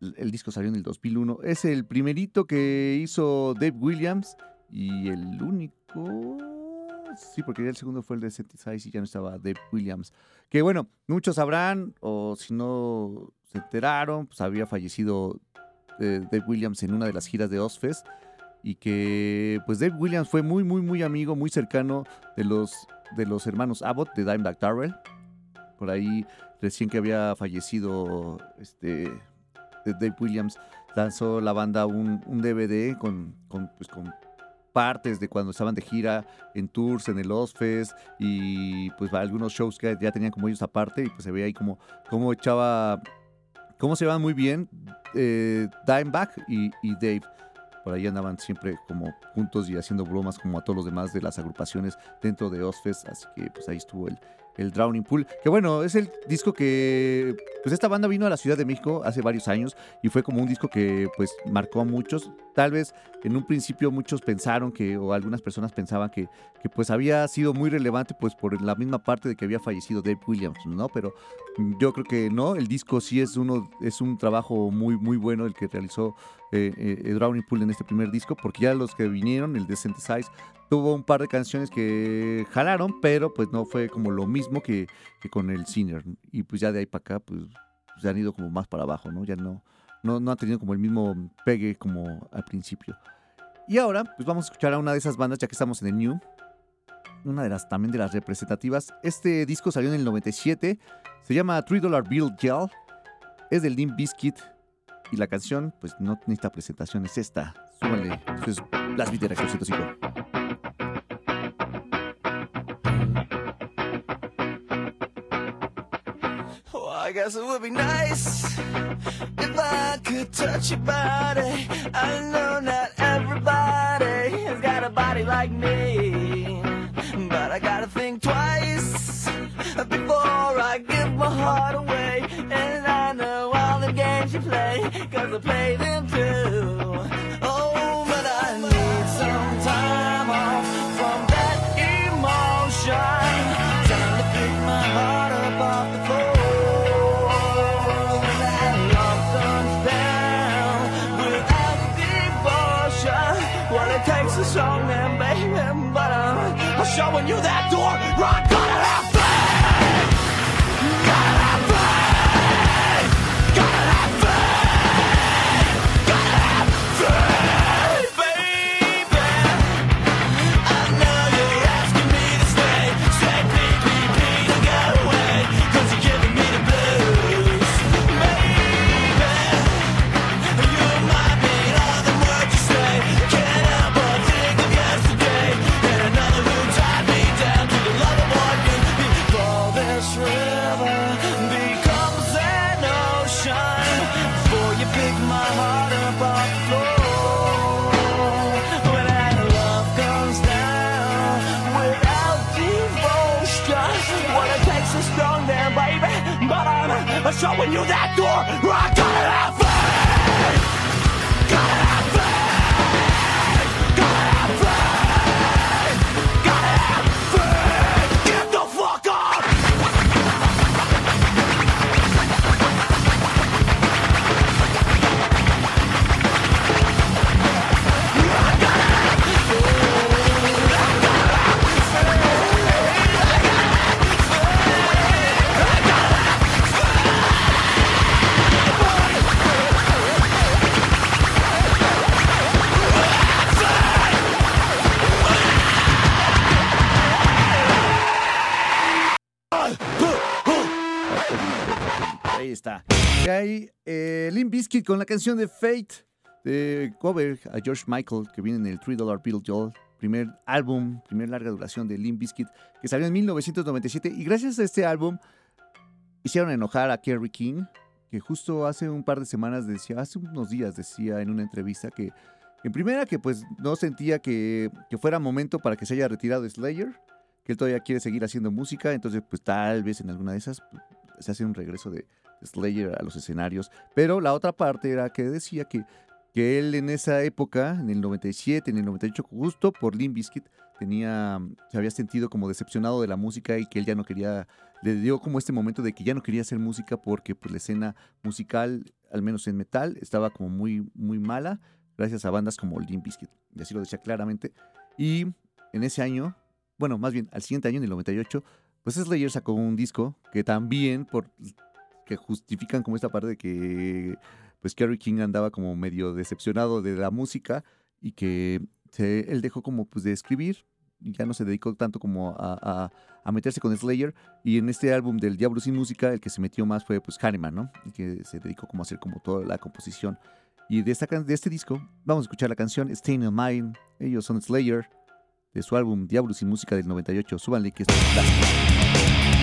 S1: El disco salió en el 2001. Es el primerito que hizo Dave Williams y el único... Sí, porque ya el segundo fue el de Synthesize y ya no estaba Dave Williams. Que bueno, muchos sabrán, o si no se enteraron, pues había fallecido eh, Dave Williams en una de las giras de Ozfest y que pues Dave Williams fue muy muy muy amigo, muy cercano de los de los hermanos Abbott de Dimebag Darrell. Por ahí recién que había fallecido este Dave Williams lanzó la banda un, DVD con, con, pues, con partes de cuando estaban de gira en tours en el Ozfest y pues algunos shows que ya tenían como ellos aparte y pues se veía ahí como cómo echaba cómo se van muy bien eh, Dimebag y Dave por ahí andaban siempre como juntos y haciendo bromas como a todos los demás de las agrupaciones dentro de Ozfest, así que pues ahí estuvo el, el Drowning Pool, que bueno, es el disco que, pues esta banda vino a la Ciudad de México hace varios años y fue como un disco que pues marcó a muchos, tal vez en un principio muchos pensaron que, o algunas personas pensaban que, que pues había sido muy relevante pues por la misma parte de que había fallecido Dave Williams, ¿no? Pero yo creo que no, el disco sí es uno, es un trabajo muy, muy bueno el que realizó eh, eh, Drowning Pool en este primer disco, porque ya los que vinieron, el de Synthesize, tuvo un par de canciones que jalaron, pero pues no fue como lo mismo que, que con el Sinner. Y pues ya de ahí para acá, pues se han ido como más para abajo, ¿no? Ya no, no, no han tenido como el mismo pegue como al principio. Y ahora, pues vamos a escuchar a una de esas bandas, ya que estamos en el New. Una de las también de las representativas. Este disco salió en el 97. Se llama Three Dollar Bill Gel. Es del Limp Bizkit. Y la canción, pues no necesita presentación, es esta. Súbale. Esto es Blast Beat de Reactor 105.
S6: Guess it would be nice if I could touch your body. I know not everybody has got a body like me, but I gotta think twice before I give my heart away. And I know all the games you play, cause I play them too. when you're that becomes an ocean. Before you pick my heart up off the floor. When love comes down without devotion. Well, it takes a strong baby. But I'm showing you that door. I gotta have
S1: Ahí, eh, con la canción de Fate, de cover a George Michael, que viene en el 3 Dollar Bill Joel, primer álbum, primer larga duración de Limp Bizkit, que salió en 1997. Y gracias a este álbum, hicieron enojar a Kerry King, que justo hace un par de semanas decía, hace unos días decía en una entrevista que, en primera, que pues no sentía que, que fuera momento para que se haya retirado Slayer, que él todavía quiere seguir haciendo música, entonces pues tal vez en alguna de esas pues, se hace un regreso de Slayer a los escenarios. Pero la otra parte era que decía que, que él en esa época, en el 97, en el 98, justo por Limp Bizkit, tenía, se había sentido como decepcionado de la música y que él ya no quería, le dio como este momento de que ya no quería hacer música porque pues la escena musical, al menos en metal, estaba como muy, muy mala, gracias a bandas como Limp Bizkit. Y así lo decía claramente. Y en ese año, bueno, más bien al siguiente año, en el 98, pues Slayer sacó un disco que también, por que justifican como esta parte de que pues Kerry King andaba como medio decepcionado de la música y que se- él dejó como pues de escribir y ya no se dedicó tanto como a, a- meterse con Slayer y en este álbum del Diablo sin música el que se metió más fue pues Kahneman, ¿no? Y que se dedicó como a hacer como toda la composición y de, esta, de este disco vamos a escuchar la canción Staying in Mind, ellos son Slayer de su álbum Diablo sin música del 98, súbanle que es.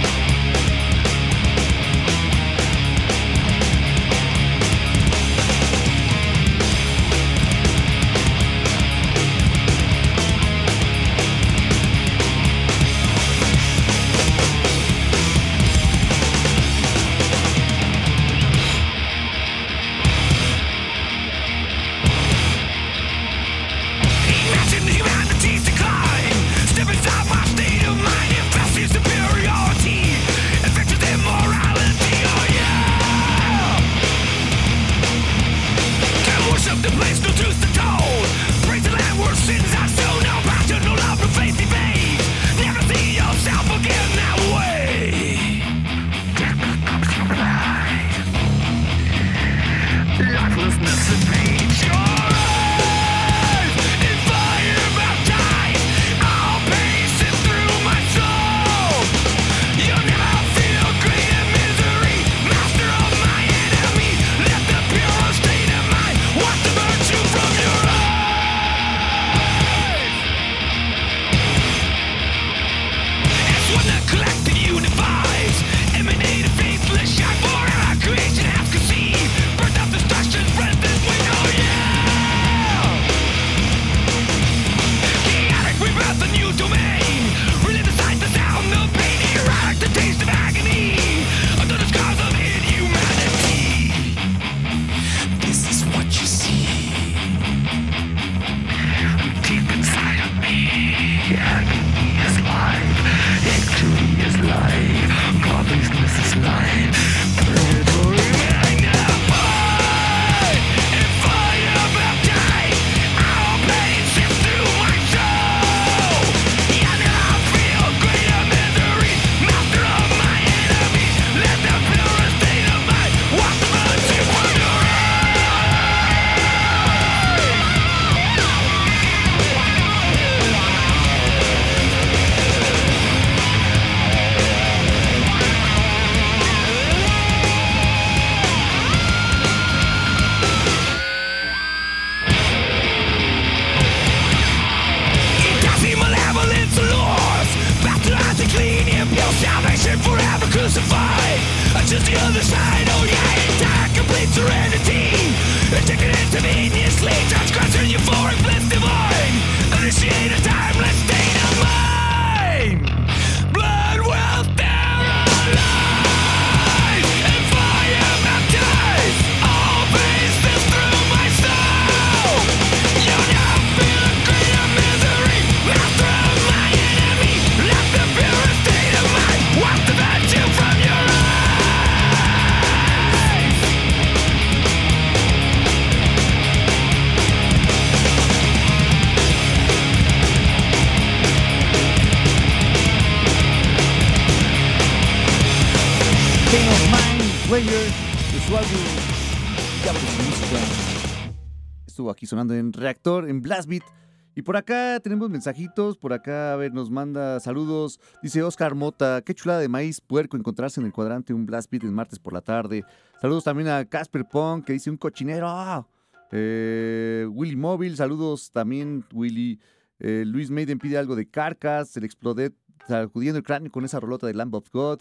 S1: Mensajitos, por acá, a ver, nos manda saludos. Dice Oscar Mota, qué chulada de maíz puerco encontrarse en el cuadrante un Blast Beat el martes por la tarde. Saludos también a Casper Pong, que dice un cochinero. Eh, Willy Móvil, saludos también, Willy. Eh, Luis Maiden pide algo de Carcas, el Explodet sacudiendo el cráneo con esa rolota de Lamb of God.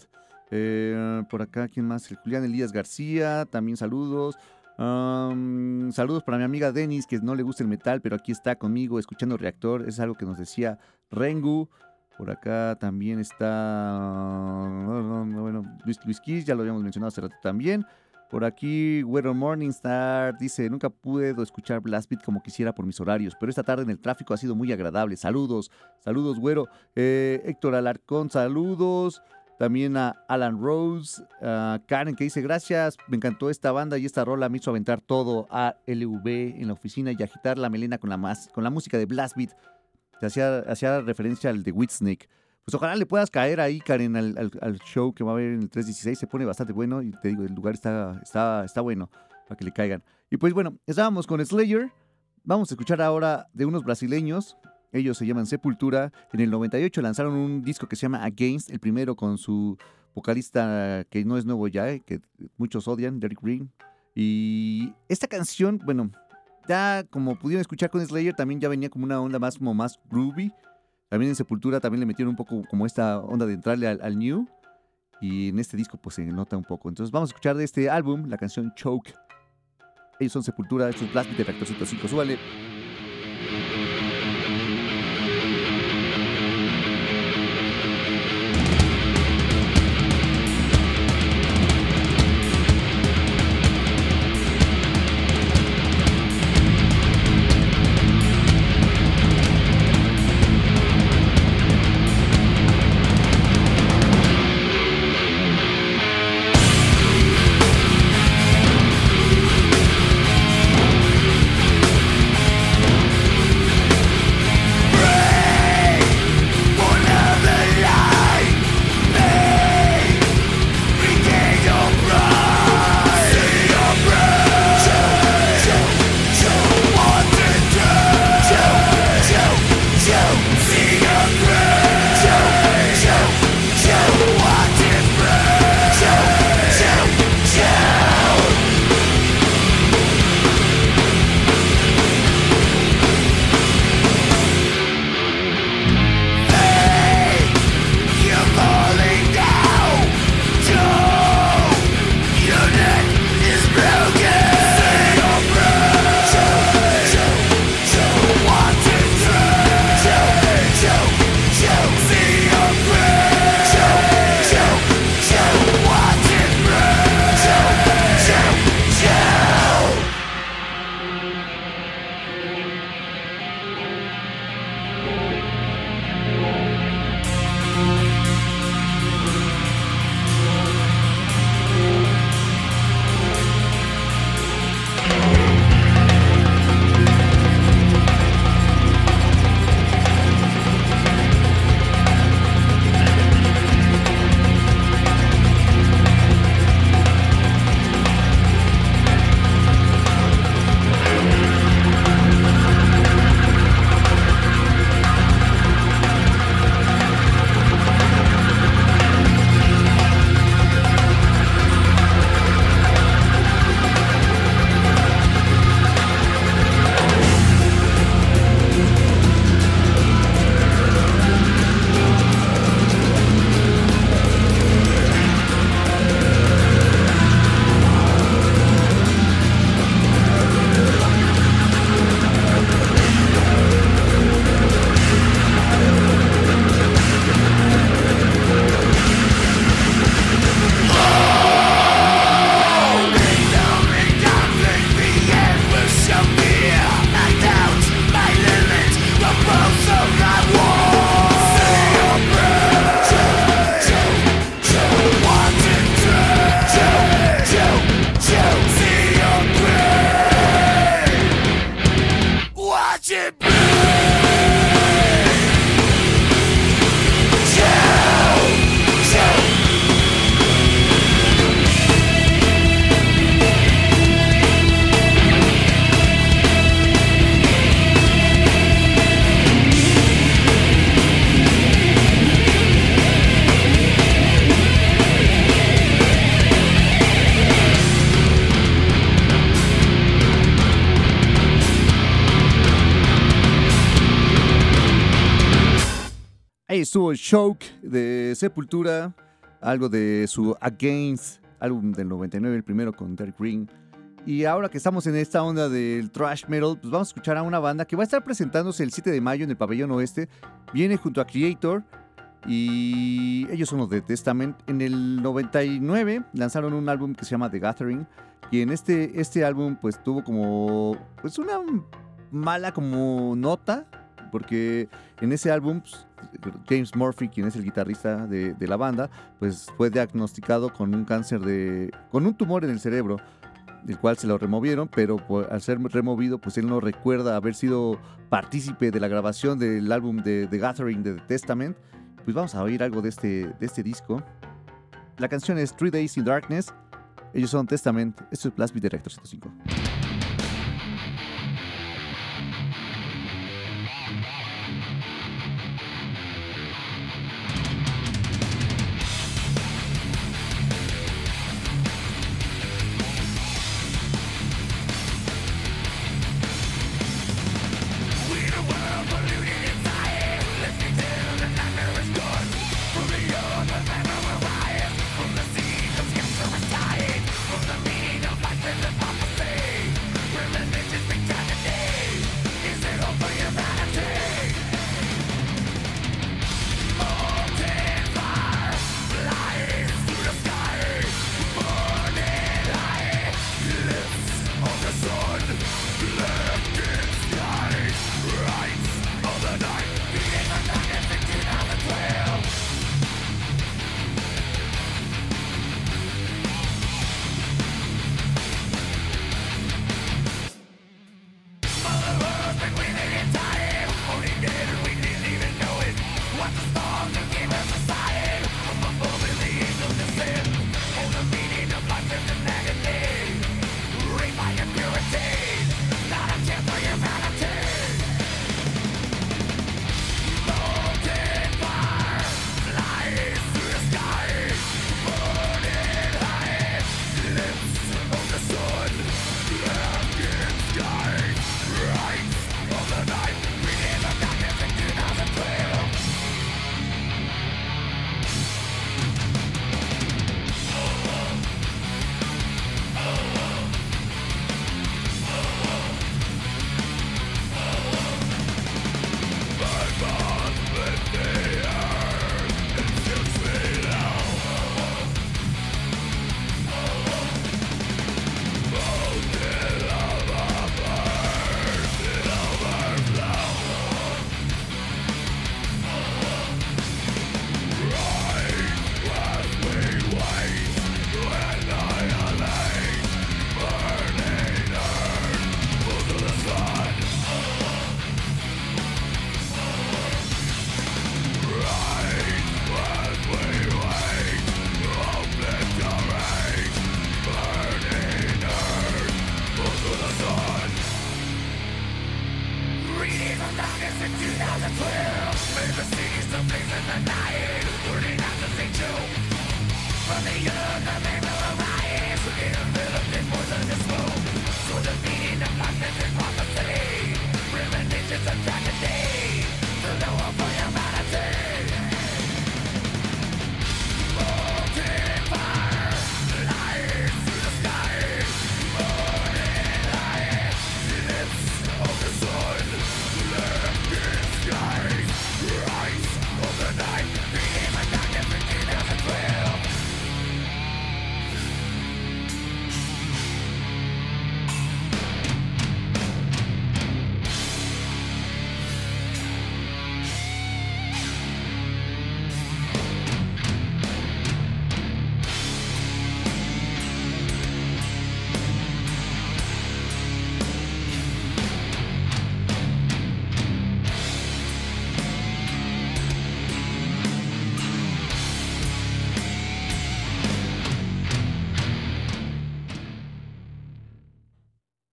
S1: Eh, por acá, ¿quién más? El Julián Elías García, también saludos. Am, saludos para mi amiga Denis, que no le gusta el metal, pero aquí está conmigo escuchando Reactor. Es algo que nos decía Rengu. Por acá también está. Bueno, Luis, Luis Kiss, ya lo habíamos mencionado hace rato también. Por aquí, Weather Morningstar dice: Nunca puedo escuchar Blast Beat como quisiera por mis horarios, pero esta tarde en el tráfico ha sido muy agradable. Saludos, saludos, güero. Eh, Héctor Alarcón, saludos. También a Alan Rose, Karen que dice gracias, me encantó esta banda y esta rola me hizo aventar todo a LV en la oficina y agitar la melena con la, mas- con la música de Blast Beat. Hacía, hacía referencia al de Whitsnake. Pues ojalá le puedas caer ahí, Karen, al, al- al show que va a haber en el 316. Se pone bastante bueno y te digo, el lugar está, está, está bueno para que le caigan. Y pues bueno, estábamos con Slayer. Vamos a escuchar ahora de unos brasileños. Ellos se llaman Sepultura. En el 98 lanzaron un disco que se llama Against, el primero con su vocalista que no es nuevo ya, eh, que muchos odian, Derek Green. Y esta canción, bueno, ya como pudieron escuchar con Slayer, también ya venía como una onda más como más groovy. También en Sepultura también le metieron un poco como esta onda de entrarle al, new. Y en este disco pues se nota un poco. Entonces vamos a escuchar de este álbum la canción Choke. Ellos son Sepultura, esto es Blast de Reactor 105. Súbale.
S7: Choke
S6: de Sepultura, algo de su Against, álbum del 99, el primero con Derek Green. Y ahora que estamos en esta onda del thrash metal, pues vamos a escuchar a una banda que va a estar presentándose el 7 de mayo en el pabellón oeste. Viene junto a Creator y ellos son los de Testament. En el 99 lanzaron un álbum que se llama The Gathering y en este, este álbum pues tuvo como pues una mala como nota porque en ese álbum pues, James Murphy, quien es el guitarrista de, de la banda, pues fue diagnosticado con un cáncer de con un tumor en el cerebro del cual se lo removieron, pero por- al ser removido, pues él no recuerda haber sido partícipe de la grabación del álbum de The Gathering de The Testament. Pues vamos a oír algo de este, de este disco. La canción es Three Days in Darkness. Ellos son Testament. Esto es Blast Beat Director 105.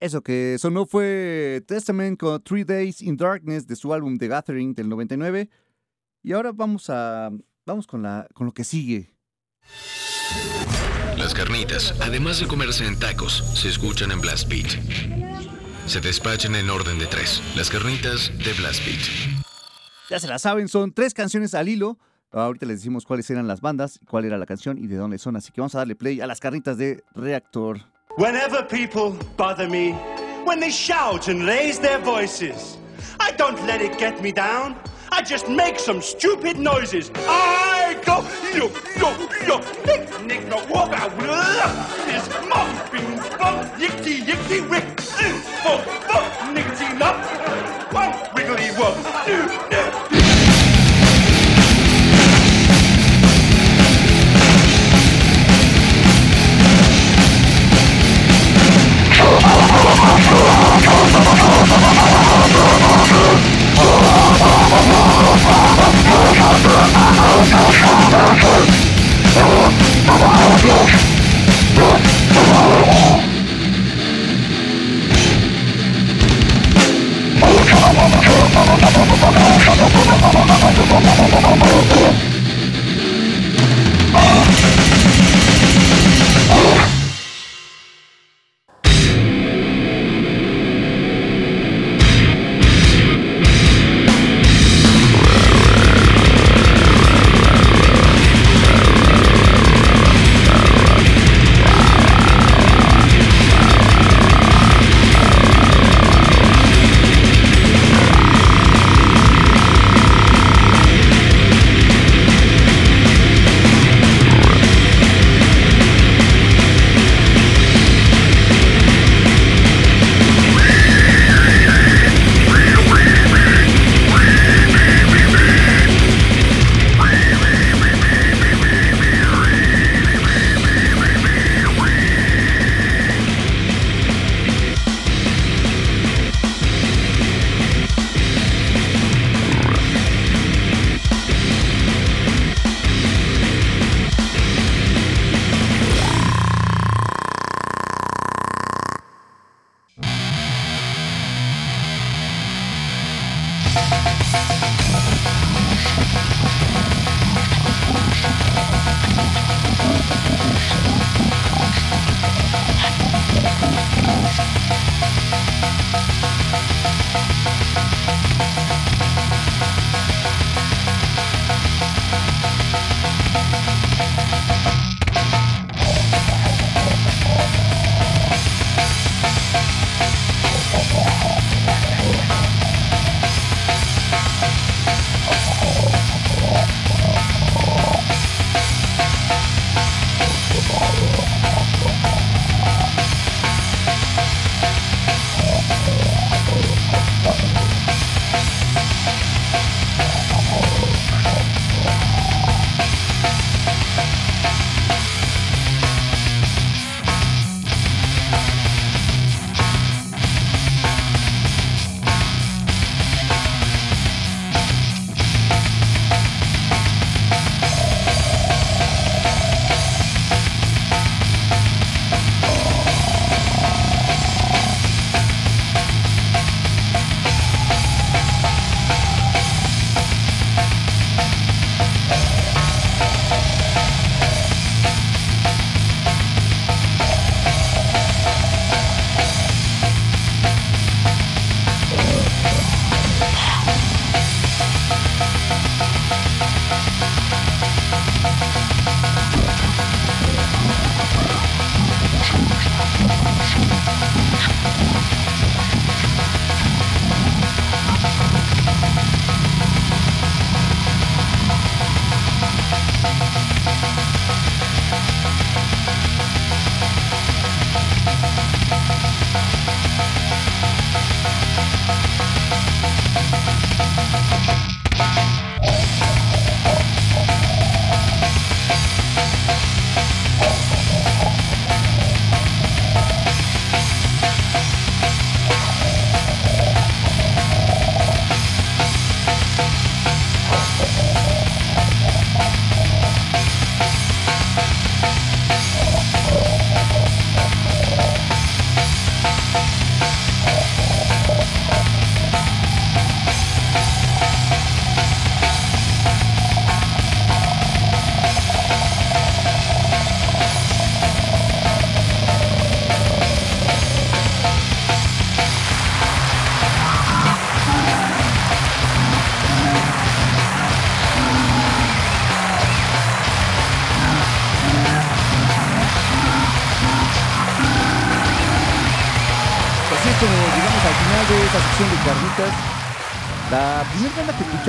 S6: Eso que sonó fue Testament con Three Days in Darkness de su álbum The Gathering del 99. Y ahora vamos a vamos con la con lo que sigue.
S4: Las carnitas, además de comerse en tacos, se escuchan en Blast Beat. Se despachan en orden de tres. Las carnitas de Blast Beat.
S1: Ya se la saben, son tres canciones al hilo. Ahorita les decimos cuáles eran las bandas, cuál era la canción y de dónde son. Así que vamos a darle play a las carnitas de Reactor.
S8: Whenever people bother me, when they shout and raise their voices, I don't let it get me down. I just make some stupid noises. I go, yo, yo, yo, nick, nick, no, walk out, this mum, bing, bum, yicky, yicky, wick, mm, bum, bum, nickety, nut, one, wiggly, wub, do, do.
S1: Oh!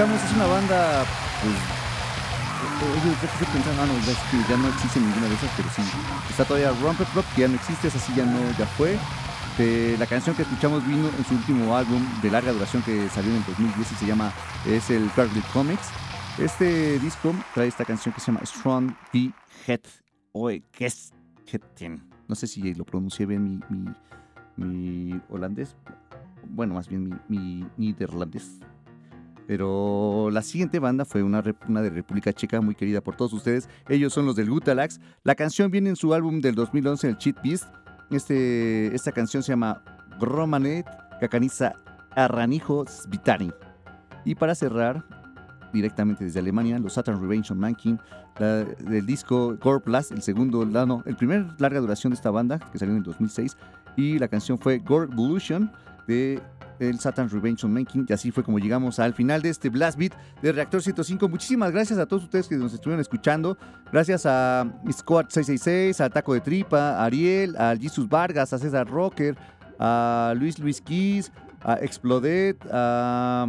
S1: Es una banda, pues. eh, Oye, ya estoy pensando, ah, no, es que ya no existe ninguna de esas, pero sí. Está todavía Rumpet Rock, que ya no existe, esa sí ya no, ya fue. Eh, la canción que escuchamos vino en su último álbum de larga duración que salió en el 2010 y se llama, es el Carly Comics. Este disco trae esta canción que se llama Strong Be Het Oe Gesten. No sé si lo pronuncié bien mi, mi, mi holandés. Bueno, más bien mi, mi neerlandés. Pero la siguiente banda fue una, una de República Checa muy querida por todos ustedes. Ellos son los del Gutalax. La canción viene en su álbum del 2011, el Cheat Beast. Este, esta canción se llama Romanet Kakaniza Arranijo Svitani. Y para cerrar, directamente desde Alemania, los Saturn Revenge on Mankin, la- del disco Gore Plus, el segundo, la- el primer larga duración de esta banda, que salió en el 2006, y la canción fue Gore Evolution de el Saturn Revenge on Mankin, y así fue como llegamos al final de este Blast Beat de Reactor 105. Muchísimas gracias a todos ustedes que nos estuvieron escuchando. Gracias a Squad 666, a Taco de Tripa, a Ariel, a Jesus Vargas, a César Rocker, a Luis Luis Kiss, a Explodet, a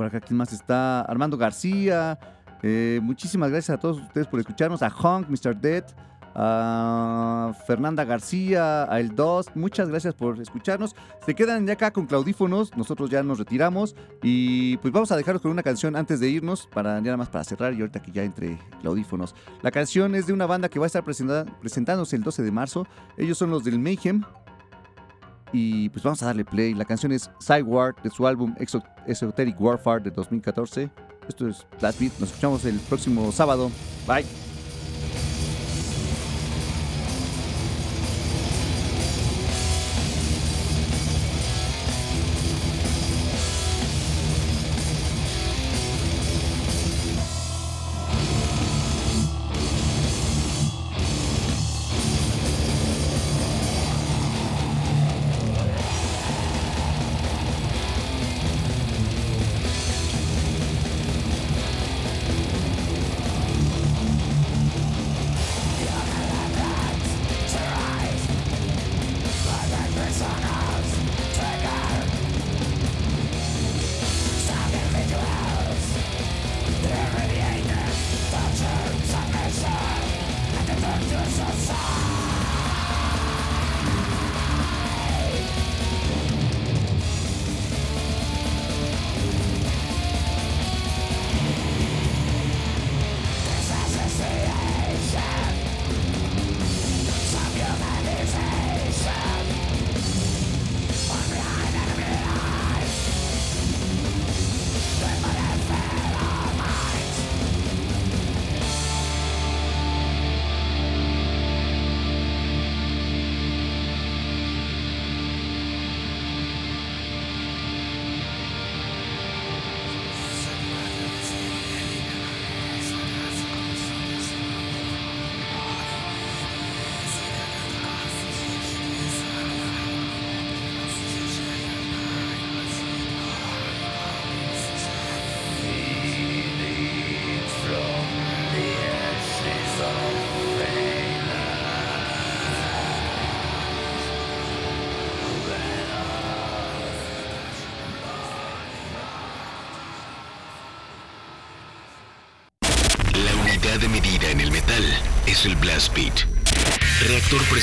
S1: por acá, ¿quién más está? Armando García. Eh, muchísimas gracias a todos ustedes por escucharnos. A Honk, Mr. Dead, a Fernanda García, a El Dos. Muchas gracias por escucharnos. Se quedan ya acá con Claudífonos. Nosotros ya nos retiramos. Y pues vamos a dejarlos con una canción antes de irnos. Para ya nada más para cerrar. Y ahorita que ya entre Claudífonos. La canción es de una banda que va a estar presentándose el 12 de marzo. Ellos son los del Mayhem. Y pues vamos a darle play. La canción es Sideward de su álbum Exo- Esoteric Warfare de 2014. Esto es Blast Beat. Nos escuchamos el próximo sábado. Bye.